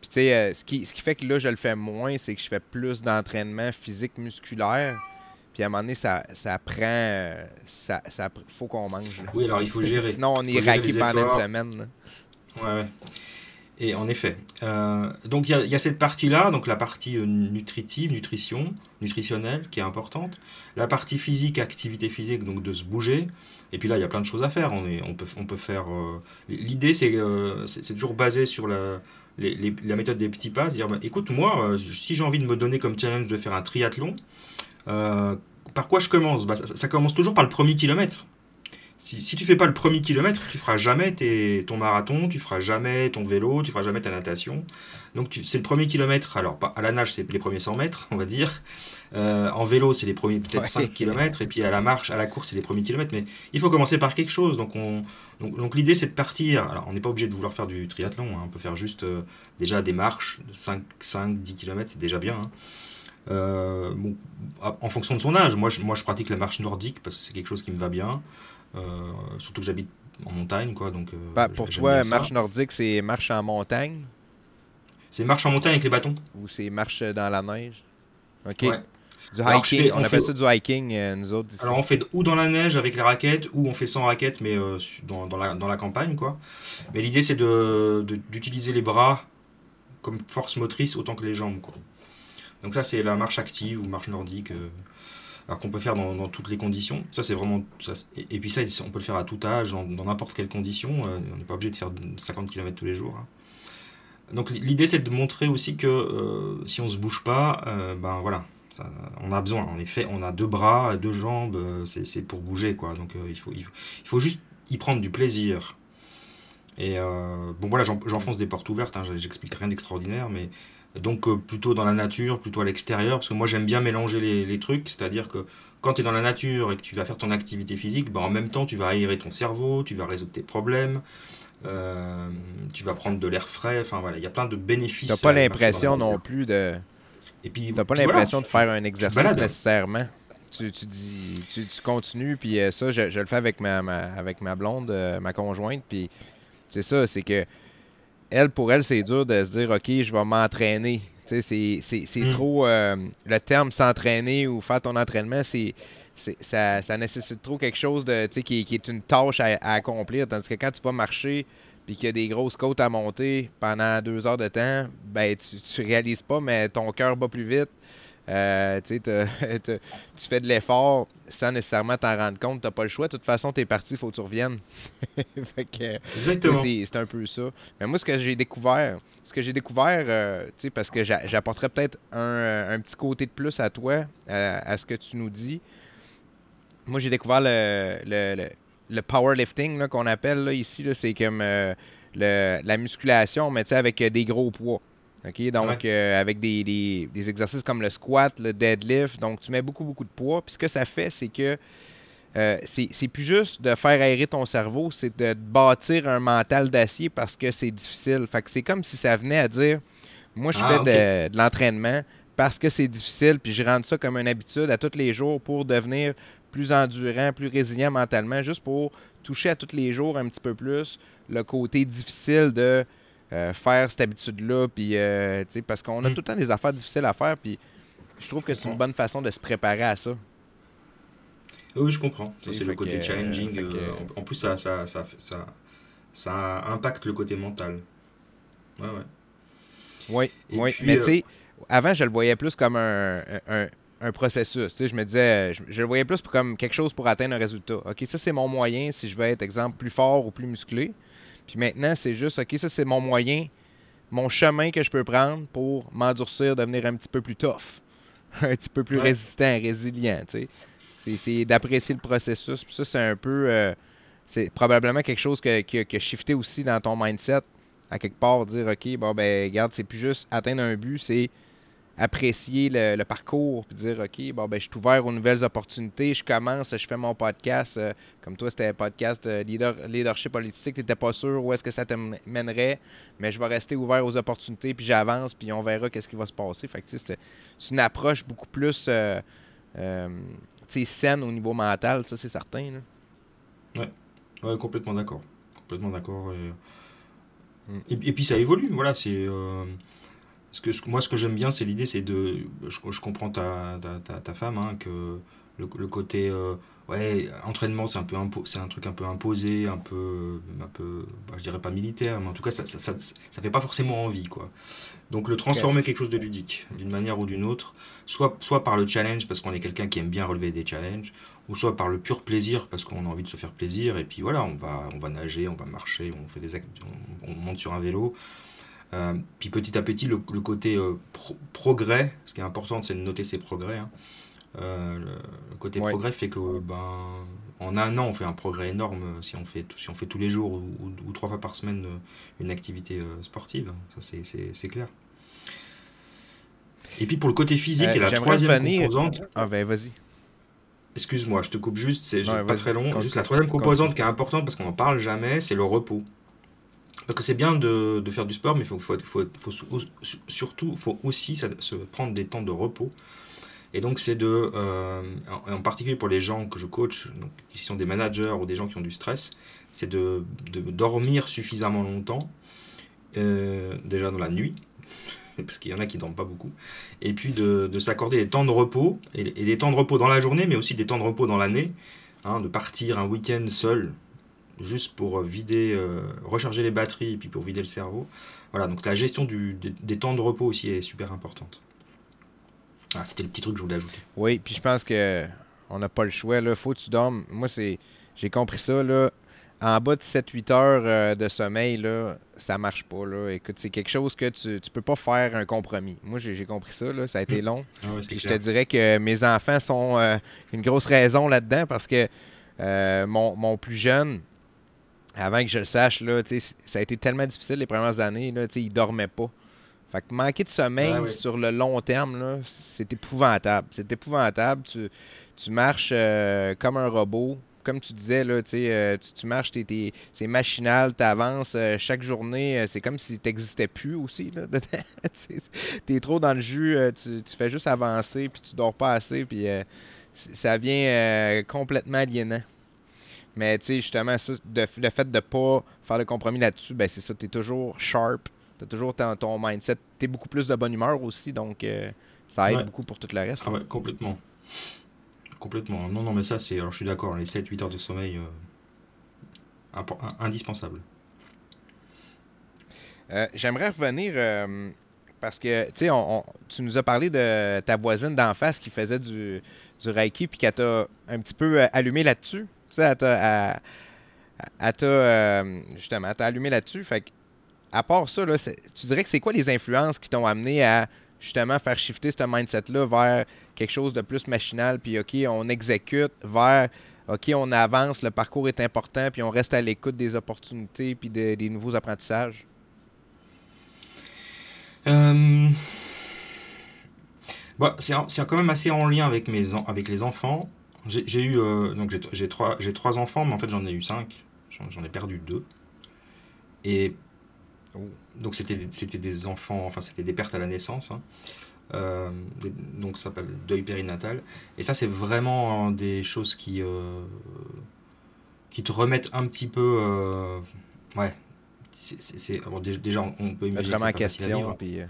Puis, tu sais, euh, ce, qui, ce qui fait que là, je le fais moins, c'est que je fais plus d'entraînement physique musculaire. Puis à un moment donné, ça, ça prend. Euh, ça, ça faut qu'on mange. Oui, alors il faut gérer. Sinon, on est raqué pendant une semaine. Ouais, ouais. Et en effet. Euh, donc il y, y, a cette partie-là, donc la partie nutritive, nutrition, nutritionnelle, qui est importante. La partie physique, activité physique, donc de se bouger. Et puis là, il y a plein de choses à faire. On, est, on, peut, on peut faire. Euh, l'idée, euh, c'est c'est toujours basé sur la, la méthode des petits pas. Dire, bah, écoute, moi, euh, si j'ai envie de me donner comme challenge de faire un triathlon, par quoi je commence bah, ça, commence toujours par le premier kilomètre. Si, si tu fais pas le premier kilomètre, tu feras jamais tes, ton marathon, tu feras jamais ton vélo, tu feras jamais ta natation. Donc c'est le premier kilomètre. Alors à la nage, c'est les premiers 100 mètres, on va dire. Euh, en vélo, c'est les premiers peut-être 5 km. Et puis à la marche, à la course, c'est les premiers kilomètres. Mais il faut commencer par quelque chose. Donc, on, donc, l'idée, c'est de partir. Alors on n'est pas obligé de vouloir faire du triathlon. Hein. On peut faire juste euh, déjà des marches, 5, 5 10 km, c'est déjà bien. Hein. Euh, bon, en fonction de son âge, moi je, moi je pratique la marche nordique parce que c'est quelque chose qui me va bien. surtout que j'habite en montagne. Quoi, donc, bah, pour toi, marche nordique, c'est marche en montagne? C'est marche en montagne avec les bâtons. Ou c'est marche dans la neige? Ok. Du hiking, on, appelle ça du hiking, euh, nous autres. Alors on fait ou dans la neige avec les raquettes, ou on fait sans raquettes, mais euh, dans, dans, la, dans, la, campagne, quoi. Mais l'idée, c'est d'utiliser de, les bras comme force motrice autant que les jambes, quoi. Donc ça, c'est la marche active ou marche nordique, euh, alors qu'on peut faire dans, toutes les conditions. Ça, c'est vraiment... Et, puis ça, on peut le faire à tout âge, dans n'importe quelle condition. on n'est pas obligé de faire 50 km tous les jours. Hein. Donc l'idée, c'est de montrer aussi que si on se bouge pas, ben voilà, on a besoin, en effet, on a deux bras, deux jambes, euh, c'est pour bouger, quoi. Donc euh, il, faut, il, faut, juste y prendre du plaisir. Et euh, bon, voilà, j'enfonce des portes ouvertes, hein, j'explique rien d'extraordinaire, mais donc plutôt dans la nature, plutôt à l'extérieur, parce que moi j'aime bien mélanger les, trucs, c'est-à-dire que quand tu es dans la nature et que tu vas faire ton activité physique, ben, en même temps tu vas aérer ton cerveau, tu vas résoudre tes problèmes. tu vas prendre de l'air frais, enfin voilà, il y a plein de bénéfices. T'as pas l'impression non plus de, et puis, t'as pas l'impression de faire un exercice nécessairement. Tu, tu, dis, tu, continues, puis euh, ça, je, le fais avec ma, avec ma blonde, euh, ma conjointe, puis c'est ça, c'est que elle, pour elle, c'est dur de se dire, OK, je vais m'entraîner. Tu sais, c'est mm. trop. Euh, le terme s'entraîner ou faire ton entraînement, c'est. Ça, ça, nécessite trop quelque chose de, qui, qui est une tâche à, à, accomplir. Tandis que quand tu vas marcher, puis qu'il y a des grosses côtes à monter pendant deux heures de temps, ben tu, tu réalises pas, mais ton cœur bat plus vite. Euh, tu fais de l'effort sans nécessairement t'en rendre compte. Tu n'as pas le choix. De toute façon, tu es parti, il faut que tu reviennes. Exactement. C'est un peu ça. Mais moi, ce que j'ai découvert, ce que j'ai découvert, euh, parce que j'apporterais peut-être un, un, petit côté de plus à toi, à ce que tu nous dis. Moi, j'ai découvert le, le powerlifting qu'on appelle là, ici, c'est comme euh, la musculation, mais avec euh, des gros poids. OK? Donc, euh, avec des, exercices comme le squat, le deadlift. Donc, tu mets beaucoup, beaucoup de poids. Puis ce que ça fait, c'est que euh, c'est plus juste de faire aérer ton cerveau, c'est de bâtir un mental d'acier parce que c'est difficile. Fait que c'est comme si ça venait à dire moi, je Ah, fais de, de l'entraînement parce que c'est difficile, puis je rends ça comme une habitude à tous les jours pour devenir plus endurant, plus résilient mentalement, juste pour toucher à tous les jours un petit peu plus le côté difficile de euh, faire cette habitude-là, puis euh, parce qu'on a Mm. tout le temps des affaires difficiles à faire, puis je trouve que c'est une bonne façon de se préparer à ça. Oui, je comprends. Ça, c'est le côté que, challenging. que- euh, en, plus, ça, ça, ça, ça, ça impacte le côté mental. Ouais, ouais. Oui, Et oui. puis, Mais euh, tu sais, avant, je le voyais plus comme un, un, un processus. Je me disais, je, je le voyais plus comme quelque chose pour atteindre un résultat. OK, ça, c'est mon moyen si je veux être, exemple, plus fort ou plus musclé. Puis maintenant, c'est juste, OK, ça, c'est mon moyen, mon chemin que je peux prendre pour m'endurcir, devenir un petit peu plus tough, un petit peu plus Ouais. résistant, résilient, tu sais. C'est- d'apprécier le processus. Puis ça, c'est un peu... euh, c'est probablement quelque chose que, qui a- qui a shifté aussi dans ton mindset à quelque part dire ok bon ben regarde c'est plus juste atteindre un but c'est apprécier le, le parcours puis dire ok bon ben je suis ouvert aux nouvelles opportunités je commence je fais mon podcast euh, comme toi c'était un podcast euh, leader, leadership politique t'étais pas sûr où est-ce que ça te mènerait mais je vais rester ouvert aux opportunités puis j'avance puis on verra qu'est-ce qui va se passer fait que tu c'est une approche beaucoup plus euh, tu saine au niveau mental ça c'est certain là. Ouais, complètement d'accord. Complètement d'accord. Et... Mm. Et, et puis ça évolue, voilà. C'est ce que, ce moi ce que j'aime bien, c'est l'idée, c'est de. Je, je comprends ta, ta, ta, ta femme, hein, que le, le côté euh, ouais, entraînement, c'est un peu c'est un truc un peu imposé, un peu, un peu, bah, je dirais pas militaire, mais en tout cas ça, ça, ça, ça fait pas forcément envie, quoi. Donc le transformer quelque chose de ludique, d'une manière ou d'une autre, soit, soit par le challenge parce qu'on est quelqu'un qui aime bien relever des challenges, ou soit par le pur plaisir parce qu'on a envie de se faire plaisir et puis voilà on va on va nager on va marcher on fait des on monte sur un vélo Euh, puis petit à petit le, le côté euh, pro- progrès ce qui est important c'est de noter ses progrès hein. Euh, le, le côté Ouais. progrès fait que ben en un an on fait un progrès énorme si on fait si on fait tous les jours ou, ou- ou trois fois par semaine une activité sportive ça c'est- clair et puis pour le côté physique et la troisième composante ah ben vas-y Excuse-moi, je te coupe juste, c'est pas très long. Juste la troisième composante qui est importante parce qu'on n'en parle jamais, c'est le repos. Parce que c'est bien de, faire du sport, mais il faut, faut, faut, faut aussi se prendre des temps de repos. Et donc c'est de, euh, en, particulier pour les gens que je coach, qui sont des managers ou des gens qui ont du stress, c'est de, dormir suffisamment longtemps, euh, déjà dans la nuit, parce qu'il y en a qui dorment pas beaucoup, et puis de, de s'accorder des temps de repos, et, et des temps de repos dans la journée, mais aussi des temps de repos dans l'année, hein, de partir un week-end seul, juste pour vider, euh, recharger les batteries, et puis pour vider le cerveau. Voilà, donc la gestion du, des, des temps de repos aussi est super importante. Ah, C'était le petit truc que je voulais ajouter. Oui, puis je pense que on n'a pas le choix. Là. Faut que tu dormes. Moi, c'est. J'ai compris ça. Là. En bas de 7-8 heures euh, de sommeil, là, ça marche pas. Là. Écoute, c'est quelque chose que tu, tu peux pas faire un compromis. Moi, j'ai compris ça. Là. Ça a été long. Ah ouais, je te dirais que mes enfants sont euh, une grosse raison là-dedans parce que euh, mon, mon plus jeune, avant que je le sache, là, ça a été tellement difficile les premières années. Là, il dormait pas. Fait que manquer de sommeil Ah sur le long terme, c'est épouvantable. C'est épouvantable. Tu, tu marches euh, comme un robot. Comme tu disais, là, tu, euh, tu, tu marches, c'est machinal, tu avances chaque journée. euh, c'est comme si tu n'existais plus aussi. Tu es trop dans le jus, euh, tu, tu fais juste avancer, puis tu dors pas assez, puis euh, ça vient euh, complètement aliénant. Mais tu sais, justement, ça, de- le fait de pas faire le compromis là-dessus, ben c'est ça, tu es toujours sharp, tu as toujours ton, ton mindset, tu es beaucoup plus de bonne humeur aussi, donc euh, ça aide Ouais. beaucoup pour tout le reste. Ah ouais, complètement. Complètement. Non, non, mais ça, c'est. Alors, je suis d'accord, les 7-8 heures de sommeil, euh, impo- indispensable. Euh, J'aimerais revenir parce que tu on- on- tu nous as parlé de ta voisine d'en face qui faisait du, du Reiki puis qu'elle t'a un petit peu allumé là-dessus. Tu sais, elle euh, justement, elle t'a allumé là-dessus. Fait que, à part ça, là, tu dirais que c'est quoi les influences qui t'ont amené à justement faire shifter ce mindset-là vers quelque chose de plus machinal, puis OK, on exécute vers OK, on avance, le parcours est important, puis on reste à l'écoute des opportunités puis de- des nouveaux apprentissages? Euh, bah, c'est quand même assez en lien avec, mes avec les enfants. J'ai eu euh, donc j'ai trois j'ai trois enfants, mais en fait j'en ai eu cinq. J'en ai perdu deux. Et oh. donc c'était c'était des enfants, enfin c'était des pertes à la naissance. Hein. Euh, donc ça s'appelle deuil périnatal. Et ça c'est vraiment des choses qui euh, qui te remettent un petit peu ouais. C'est déjà on peut imaginer vraiment question puis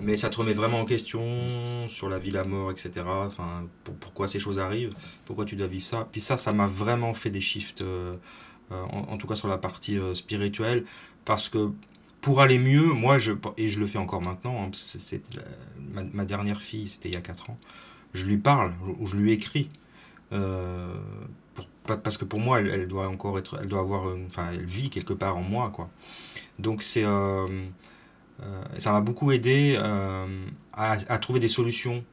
mais ça te remet vraiment en question sur la vie, la mort, etc. Enfin, pourquoi ces choses arrivent, pourquoi tu dois vivre ça. Puis ça, ça m'a vraiment fait des shifts, euh, euh, en, tout cas sur la partie euh, spirituelle, parce que pour aller mieux, moi, et je le fais encore maintenant, hein, c'est, ma, dernière fille, c'était il y a 4 ans, je lui parle, ou je lui écris. parce que pour moi, elle, doit encore être, elle doit avoir, enfin, elle vit quelque part en moi, quoi. Donc c'est ça m'a beaucoup aidé euh, à, trouver des solutions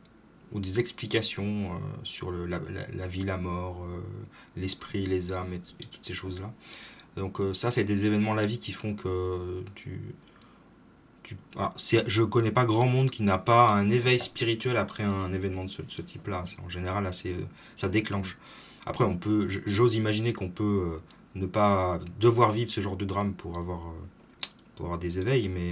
ou des explications euh, sur la, vie, la mort, l'esprit, les âmes et, toutes ces choses-là. Donc ça, c'est des événements de la vie qui font que tu... ah, je connais pas grand monde qui n'a pas un éveil spirituel après un événement de ce, type-là. En général, assez, ça déclenche. Après, on peut, j'ose imaginer qu'on peut ne pas devoir vivre ce genre de drame pour avoir, pour avoir des éveils, mais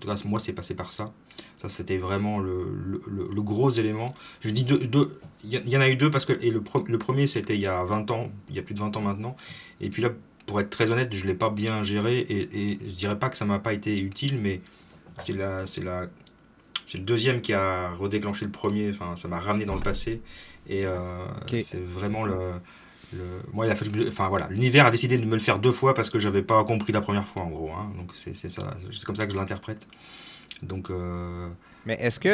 en tout cas, moi, c'est passé par ça. Ça, c'était vraiment le, le, gros élément. Je dis deux, il y, en a eu deux parce que et le, le premier, c'était il y a 20 ans, il y a plus de 20 ans maintenant. Et puis là, pour être très honnête, je ne l'ai pas bien géré et, et je dirais pas que ça m'a pas été utile, mais c'est la, c'est la, c'est le deuxième qui a redéclenché le premier. Enfin, ça m'a ramené dans le passé et euh, c'est vraiment le moi, il a enfin voilà, l'univers a décidé de me le faire deux fois parce que j'avais pas compris la première fois en gros. Hein. donc c'est ça, c'est comme ça que je l'interprète. Donc. Euh, Mais est-ce que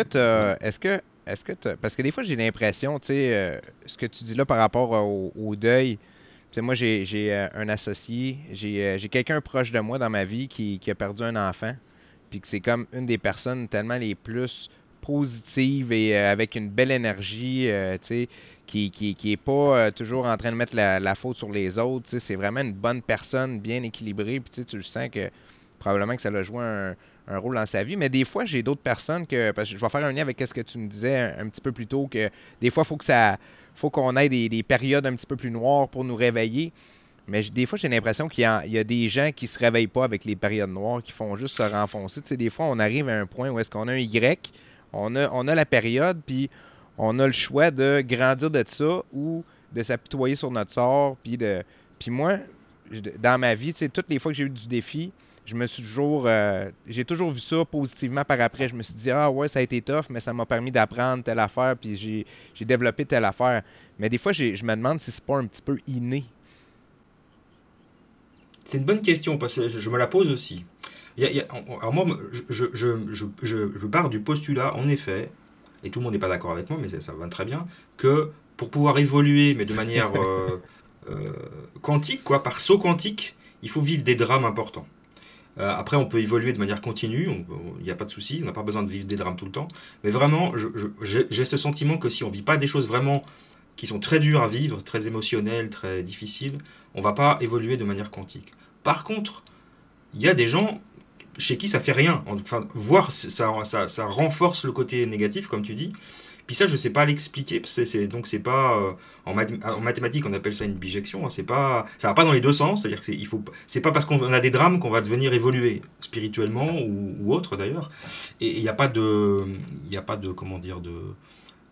est-ce que est-ce que parce que des fois j'ai l'impression, tu sais, euh, ce que tu dis là par rapport au, deuil. Tu sais, moi j'ai euh, un associé, j'ai quelqu'un proche de moi dans ma vie qui, qui a perdu un enfant, puis que c'est comme une des personnes tellement les plus positives et avec une belle énergie, tu sais qui, qui, est pas euh, toujours en train de mettre la, faute sur les autres. C'est vraiment une bonne personne, bien équilibrée. Puis tu sens que probablement que ça a joué un, rôle dans sa vie. Mais des fois, j'ai d'autres personnes que. Parce que je vais faire un lien avec ce que tu me disais un, petit peu plus tôt, que des fois, il faut que ça. faut qu'on ait des, périodes un petit peu plus noires pour nous réveiller. Mais des fois, j'ai l'impression qu'il y, y, a des gens qui se réveillent pas avec les périodes noires, qui font juste se renfoncer. Tu sais, des fois, on arrive à un point où est-ce qu'on a un Y, on a, la période, puis on a le choix de grandir de ça ou de s'apitoyer sur notre sort. Puis, de... puis moi, dans ma vie, toutes les fois que j'ai eu du défi, je me suis toujours. Euh, j'ai toujours vu ça positivement par après. Je me suis dit, ah ouais, ça a été tough, mais ça m'a permis d'apprendre telle affaire, puis j'ai développé telle affaire. Mais des fois, je me demande si c'est pas un petit peu inné. C'est une bonne question, parce que je me la pose aussi. Alors moi, je, je, pars du postulat, en effet, et tout le monde n'est pas d'accord avec moi, mais ça, va très bien, que pour pouvoir évoluer, mais de manière euh, euh, quantique, quoi, par saut quantique, il faut vivre des drames importants. Euh, après, on peut évoluer de manière continue, il n'y a pas de souci, on n'a pas besoin de vivre des drames tout le temps. Mais vraiment, j'ai ce sentiment que si on ne vit pas des choses vraiment qui sont très dures à vivre, très émotionnelles, très difficiles, on ne va pas évoluer de manière quantique. Par contre, il y a des gens chez qui ça fait rien. Enfin, voir, ça, ça, ça, renforce le côté négatif, comme tu dis. Puis ça, je sais pas l'expliquer, donc c'est pas euh, en, mathématiques on appelle ça une bijection. Hein, c'est pas, ça va pas dans les deux sens. C'est-à-dire que pas parce qu'on a des drames qu'on va devenir évoluer spirituellement ou, autre d'ailleurs. Et il n'y a pas de, il a pas de comment dire de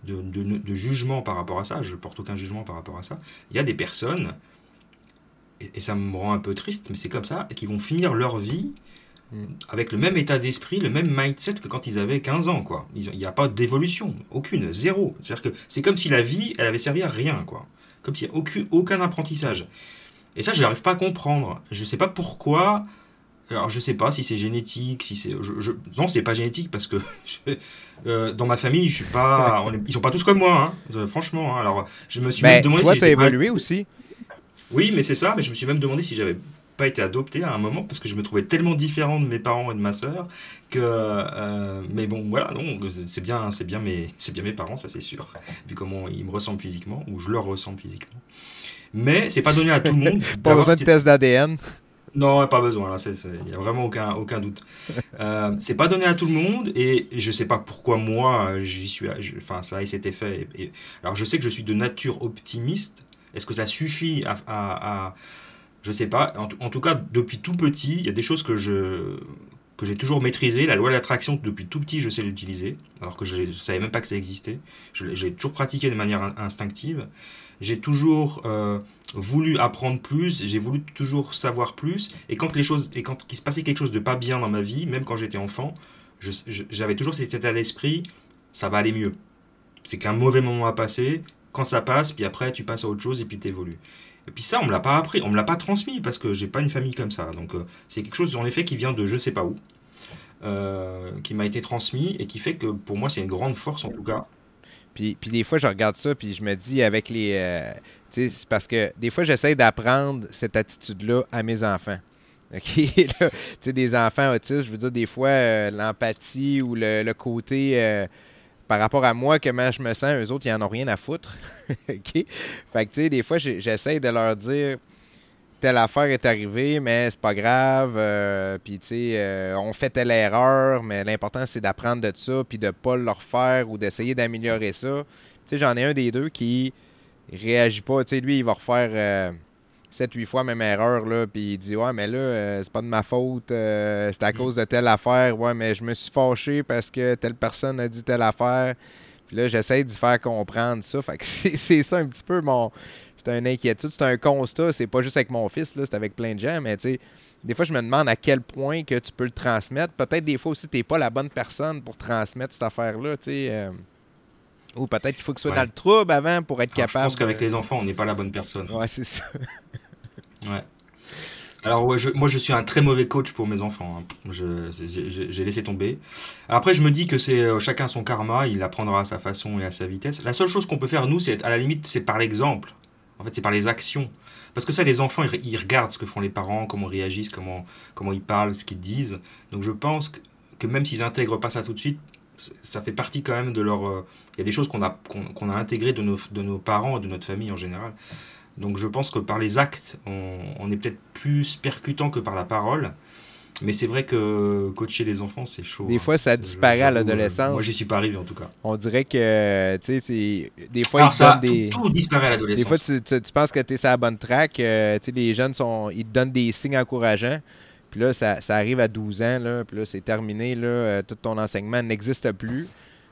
de, de, jugement par rapport à ça. Je porte aucun jugement par rapport à ça. Il y a des personnes et, ça me rend un peu triste, mais c'est comme ça, qui vont finir leur vie. Avec le même état d'esprit, le même mindset que quand ils avaient 15 ans, quoi. Il n'y a pas d'évolution, aucune, zéro. C'est-à-dire que c'est comme si la vie, elle avait servi à rien, quoi. Comme s'il n'y a aucun, aucun apprentissage. Et ça, je n'arrive pas à comprendre. Je ne sais pas pourquoi. Alors, je ne sais pas si c'est génétique, si c'est. Je, je... Non, c'est pas génétique parce que euh, dans ma famille, je suis pas. Ils sont pas tous comme moi, hein. franchement. Hein. Alors, je me suis ben, demandé toi, tu as évolué aussi. Oui, mais c'est ça. Mais je me suis même demandé si j'avais pas été adopté à un moment parce que je me trouvais tellement différent de mes parents et de ma sœur que euh, mais bon voilà non c'est bien c'est bien mes c'est bien mes parents ça c'est sûr vu comment ils me ressemblent physiquement ou je leur ressemble physiquement mais c'est pas donné à tout le monde pas besoin de test d'ADN Non, pas besoin. Il n'y a vraiment aucun, aucun doute. Euh, c'est pas donné à tout le monde et je sais pas pourquoi moi j'y suis. enfin, ça a cet effet. Et, alors, je sais que je suis de nature optimiste. Est-ce que ça suffit à, à, je sais pas. En, tout cas, depuis tout petit, il y a des choses que je que j'ai toujours maîtrisées. La loi de l'attraction, depuis tout petit, je sais l'utiliser, alors que je ne savais même pas que ça existait. J'ai toujours pratiqué de manière instinctive j'ai toujours euh, voulu apprendre plus, j'ai voulu toujours savoir plus. Et quand les choses, et quand il se passait quelque chose de pas bien dans ma vie, même quand j'étais enfant, j'avais toujours cet état d'esprit, ça va aller mieux. C'est qu'un mauvais moment à passer, quand ça passe, puis après tu passes à autre chose et puis tu évolues. Et puis ça, on me l'a pas appris, on me l'a pas transmis parce que j'ai pas une famille comme ça. Donc euh, c'est quelque chose en effet qui vient de je sais pas où, euh, qui m'a été transmis et qui fait que pour moi c'est une grande force en tout cas puis, puis, des fois, je regarde ça, puis je me dis avec les. Euh, tu sais, c'est parce que des fois, j'essaie d'apprendre cette attitude-là à mes enfants. OK? tu sais, des enfants autistes, je veux dire, des fois, l'empathie ou le, côté. Euh, par rapport à moi, comment je me sens, eux autres, ils n'en ont rien à foutre. OK? Fait que, tu sais, des fois, j'essaie de leur dire telle affaire est arrivée, mais c'est pas grave. Euh, puis, tu sais, euh, on fait telle erreur, mais l'important, c'est d'apprendre de ça, puis de pas le refaire ou d'essayer d'améliorer ça. Tu sais, j'en ai un des deux qui réagit pas. Tu sais, lui, il va refaire 7-8 euh, fois même erreur, là, puis il dit Ouais, mais là, c'est pas de ma faute, c'est à mm. cause de telle affaire. Ouais, mais je me suis fâché parce que telle personne a dit telle affaire. Puis là, j'essaie d'y faire comprendre ça. Fait que c'est ça un petit peu mon c'est une inquiétude, c'est un constat. C'est pas juste avec mon fils, là, c'est avec plein de gens, mais tu sais, des fois, je me demande à quel point que tu peux le transmettre. Peut-être des fois aussi, tu n'es pas la bonne personne pour transmettre cette affaire-là, tu sais. Euh, ou peut-être qu'il faut que tu sois dans le trouble avant pour être capable. Je pense qu'avec les enfants, on n'est pas la bonne personne. Ouais, c'est ça. ouais. Alors, moi, je suis un très mauvais coach pour mes enfants. Hein. J'ai laissé tomber. après, je me dis que c'est euh, chacun son karma, il apprendra à sa façon et à sa vitesse. La seule chose qu'on peut faire, nous, c'est à la limite, c'est par l'exemple. En fait, c'est par les actions. Parce que ça, les enfants, ils, regardent ce que font les parents, comment ils réagissent, comment, comment ils parlent, ce qu'ils disent. Donc je pense que, même s'ils n'intègrent pas ça tout de suite, ça fait partie quand même de leur... Euh, il y a des choses qu'on a, qu'on, a intégrées de nos, de nos parents et de notre famille en général. Donc je pense que par les actes, on, on est peut-être plus percutant que par la parole. Mais c'est vrai que coacher les enfants, c'est chaud. Des hein. fois, ça disparaît à l'adolescence. Moi, j'y suis pas arrivé en tout cas. On dirait que, tu sais, des fois, ça, des... Tout, disparaît à l'adolescence. Des fois, tu, tu, penses que tu es sur la bonne track. Euh, tu sais, les jeunes, sont, ils te donnent des signes encourageants. Puis là, ça, ça, arrive à 12 ans, là, puis là, c'est terminé, là, euh, tout ton enseignement n'existe plus.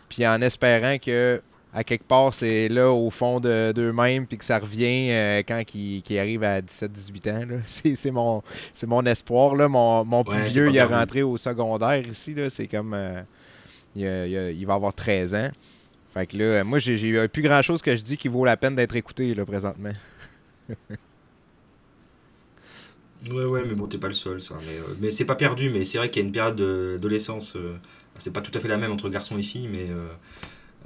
Puis en espérant que à quelque part, c'est là au fond d'eux-mêmes, puis que ça revient euh, quand ils, arrivent à 17-18 ans. C'est mon, mon espoir. Là. Mon, mon plus vieux, il est rentré au secondaire ici. C'est comme. Euh, il, va avoir 13 ans. Fait que là, moi, j'ai plus grand chose que je dis qui vaut la peine d'être écouté là, présentement. ouais, ouais, mais bon, t'es pas le seul, ça. Mais, euh, mais c'est pas perdu, mais c'est vrai qu'il y a une période d'adolescence. c'est pas tout à fait la même entre garçons et filles, mais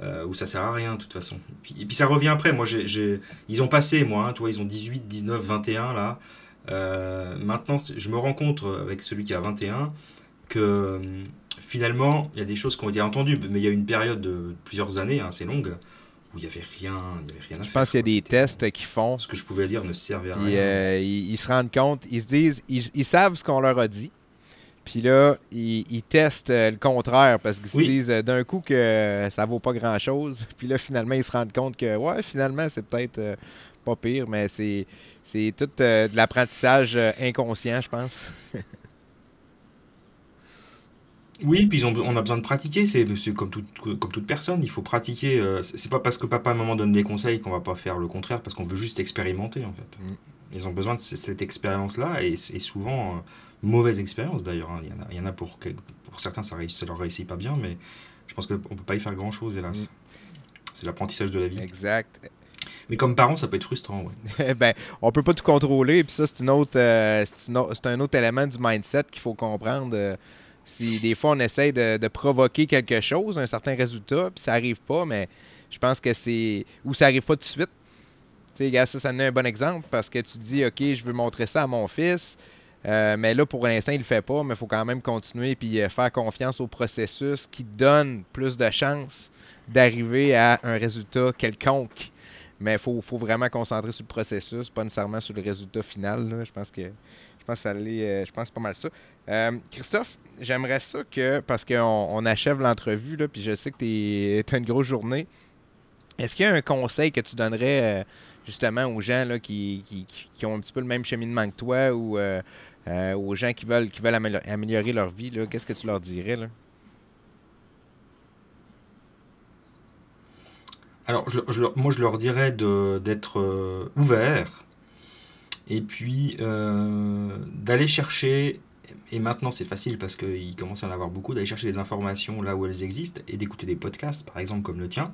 euh, où ça sert à rien de toute façon. Et puis, ça revient après. Moi, j'ai, ils ont passé, moi, hein, toi, ils ont 18, 19, 21 là. Euh, maintenant, je me rends compte avec celui qui a 21 que finalement, il y a des choses qui ont été entendues, mais il y a une période de plusieurs années assez longue où il n'y avait rien, il y avait rien à je pense qu'il y a des tests qu'ils font. Ce que je pouvais dire ne servait à rien. Euh, ils, se rendent compte, ils se disent, ils savent ce qu'on leur a dit. Puis là, ils, testent euh, le contraire parce qu'ils se disent euh, d'un coup que ça vaut pas grand-chose. Puis là, finalement, ils se rendent compte que, ouais, finalement, c'est peut-être euh, pas pire, mais c'est, c'est tout de l'apprentissage inconscient, je pense. oui, puis on a besoin de pratiquer. C'est, comme, comme toute personne, il faut pratiquer. c'est pas parce que papa et maman donnent des conseils qu'on va pas faire le contraire, parce qu'on veut juste expérimenter, en fait. Mm. Ils ont besoin de cette expérience-là, et, et souvent mauvaise expérience d'ailleurs. Hein. Il, y en a, pour, pour certains, ça, ça leur réussit pas bien, mais je pense qu'on ne peut pas y faire grand-chose, hélas. Mm. C'est l'apprentissage de la vie. Exact. Mais comme parent, ça peut être frustrant, ouais. ben, on peut pas tout contrôler, puis ça, c'est une autre, euh, c'est un autre élément du mindset qu'il faut comprendre. Euh, si des fois on essaye de, provoquer quelque chose, un certain résultat, puis ça arrive pas, mais je pense que c'est. ou ça arrive pas tout de suite. Tu sais, ça, ça est un bon exemple parce que tu dis, OK, je veux montrer ça à mon fils. Euh, mais là, pour l'instant, il ne le fait pas, mais il faut quand même continuer et euh, faire confiance au processus qui donne plus de chances d'arriver à un résultat quelconque. Mais il faut, faut, vraiment concentrer sur le processus, pas nécessairement sur le résultat final. Je pense que pense que euh, je pense pas mal ça. Euh, Christophe, j'aimerais ça que, parce qu'on on achève l'entrevue, puis je sais que tu as une grosse journée. Est-ce qu'il y a un conseil que tu donnerais justement aux gens là, qui, ont un petit peu le même cheminement que toi ou aux gens qui veulent, améliorer leur vie? Qu'est-ce que tu leur dirais? Là? Alors, moi, je leur dirais d'être euh, ouvert et puis euh, d'aller chercher, et maintenant c'est facile parce qu'ils commencent à en avoir beaucoup, d'aller chercher les informations là où elles existent et d'écouter des podcasts, par exemple comme le tien,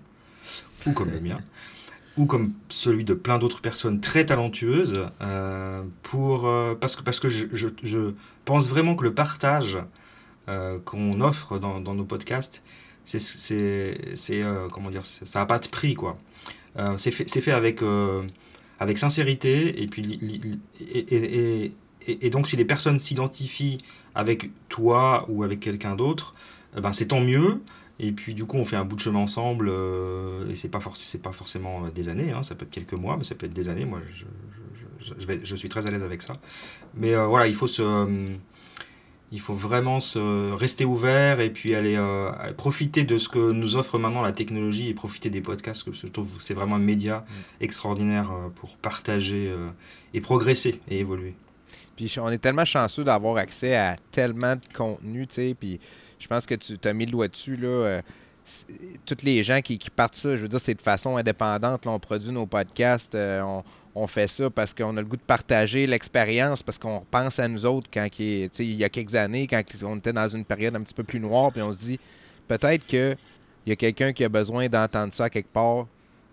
ou comme le mien, ou comme celui de plein d'autres personnes très talentueuses, euh, pour, parce que, parce que je, pense vraiment que le partage qu'on offre dans, dans, nos podcasts c'est c'est euh, comment dire ça n'a pas de prix quoi. Euh, c'est fait, fait avec euh, avec sincérité et puis et, donc si les personnes s'identifient avec toi ou avec quelqu'un d'autre ben c'est tant mieux. Et puis du coup on fait un bout de chemin ensemble et c'est pas pas forcément des années hein, ça peut être quelques mois mais ça peut être des années. Moi je, je, je, suis très à l'aise avec ça. Mais voilà il faut se il faut vraiment se rester ouvert et puis aller euh, profiter de ce que nous offre maintenant la technologie et profiter des podcasts. Que je trouve que c'est vraiment un média mm. extraordinaire euh, pour partager euh, et progresser et évoluer. Puis on est tellement chanceux d'avoir accès à tellement de contenu, tu sais. Puis je pense que tu as mis le doigt dessus, là. toutes les gens qui, partent ça, je veux dire, c'est de façon indépendante. Là, on produit nos podcasts, on, on fait ça parce qu'on a le goût de partager l'expérience, parce qu'on pense à nous autres quand il, il y a quelques années, quand on était dans une période un petit peu plus noire, puis on se dit peut-être qu'il y a quelqu'un qui a besoin d'entendre ça quelque part,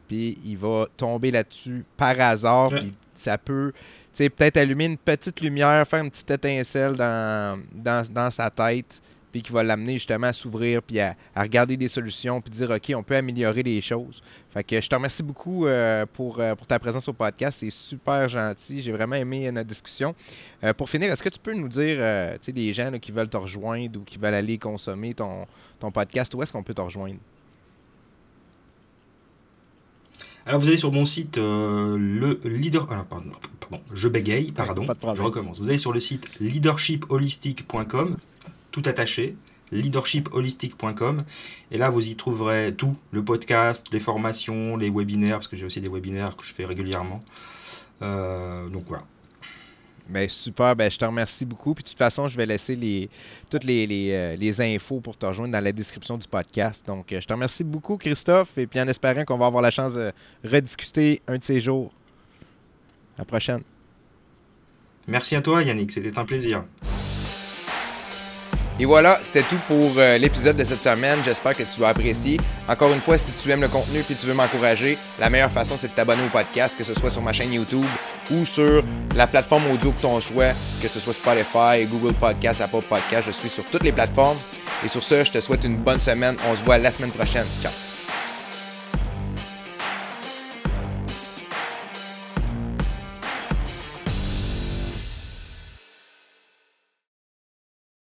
puis il va tomber là-dessus par hasard, puis ça peut peut-être allumer une petite lumière, faire une petite étincelle dans, dans sa tête puis qui va l'amener justement à s'ouvrir, puis à, regarder des solutions, puis dire, OK, on peut améliorer les choses. Fait que je te remercie beaucoup euh, pour, euh, pour ta présence au podcast. C'est super gentil. J'ai vraiment aimé notre discussion. Euh, pour finir, est-ce que tu peux nous dire, tu sais, des gens qui veulent te rejoindre ou qui veulent aller consommer ton, ton podcast, où est-ce qu'on peut te rejoindre? Alors vous allez sur mon site le leader pardon, pardon, je bégaye pardon, je recommence. Vous allez sur le site leadershipholistic.com tout attaché, leadershipholistic.com. Et là, vous y trouverez tout, le podcast, les formations, les webinaires, parce que j'ai aussi des webinaires que je fais régulièrement. Euh, donc voilà. Ben, super, ben, je te remercie beaucoup. Puis de toute façon, je vais laisser les, toutes les, les, euh, les infos pour te rejoindre dans la description du podcast. Donc, euh, je te remercie beaucoup, Christophe, et puis en espérant qu'on va avoir la chance de rediscuter un de ces jours. À la prochaine. Merci à toi, Yannick. C'était un plaisir. Et voilà, c'était tout pour euh, l'épisode de cette semaine. J'espère que tu as apprécié. Encore une fois, si tu aimes le contenu et tu veux m'encourager, la meilleure façon, c'est de t'abonner au podcast, que ce soit sur ma chaîne YouTube ou sur la plateforme audio que ton choix, que ce soit Spotify, Google Podcast, Apple Podcast. Je suis sur toutes les plateformes. Et sur ce, je te souhaite une bonne semaine. On se voit la semaine prochaine. Ciao!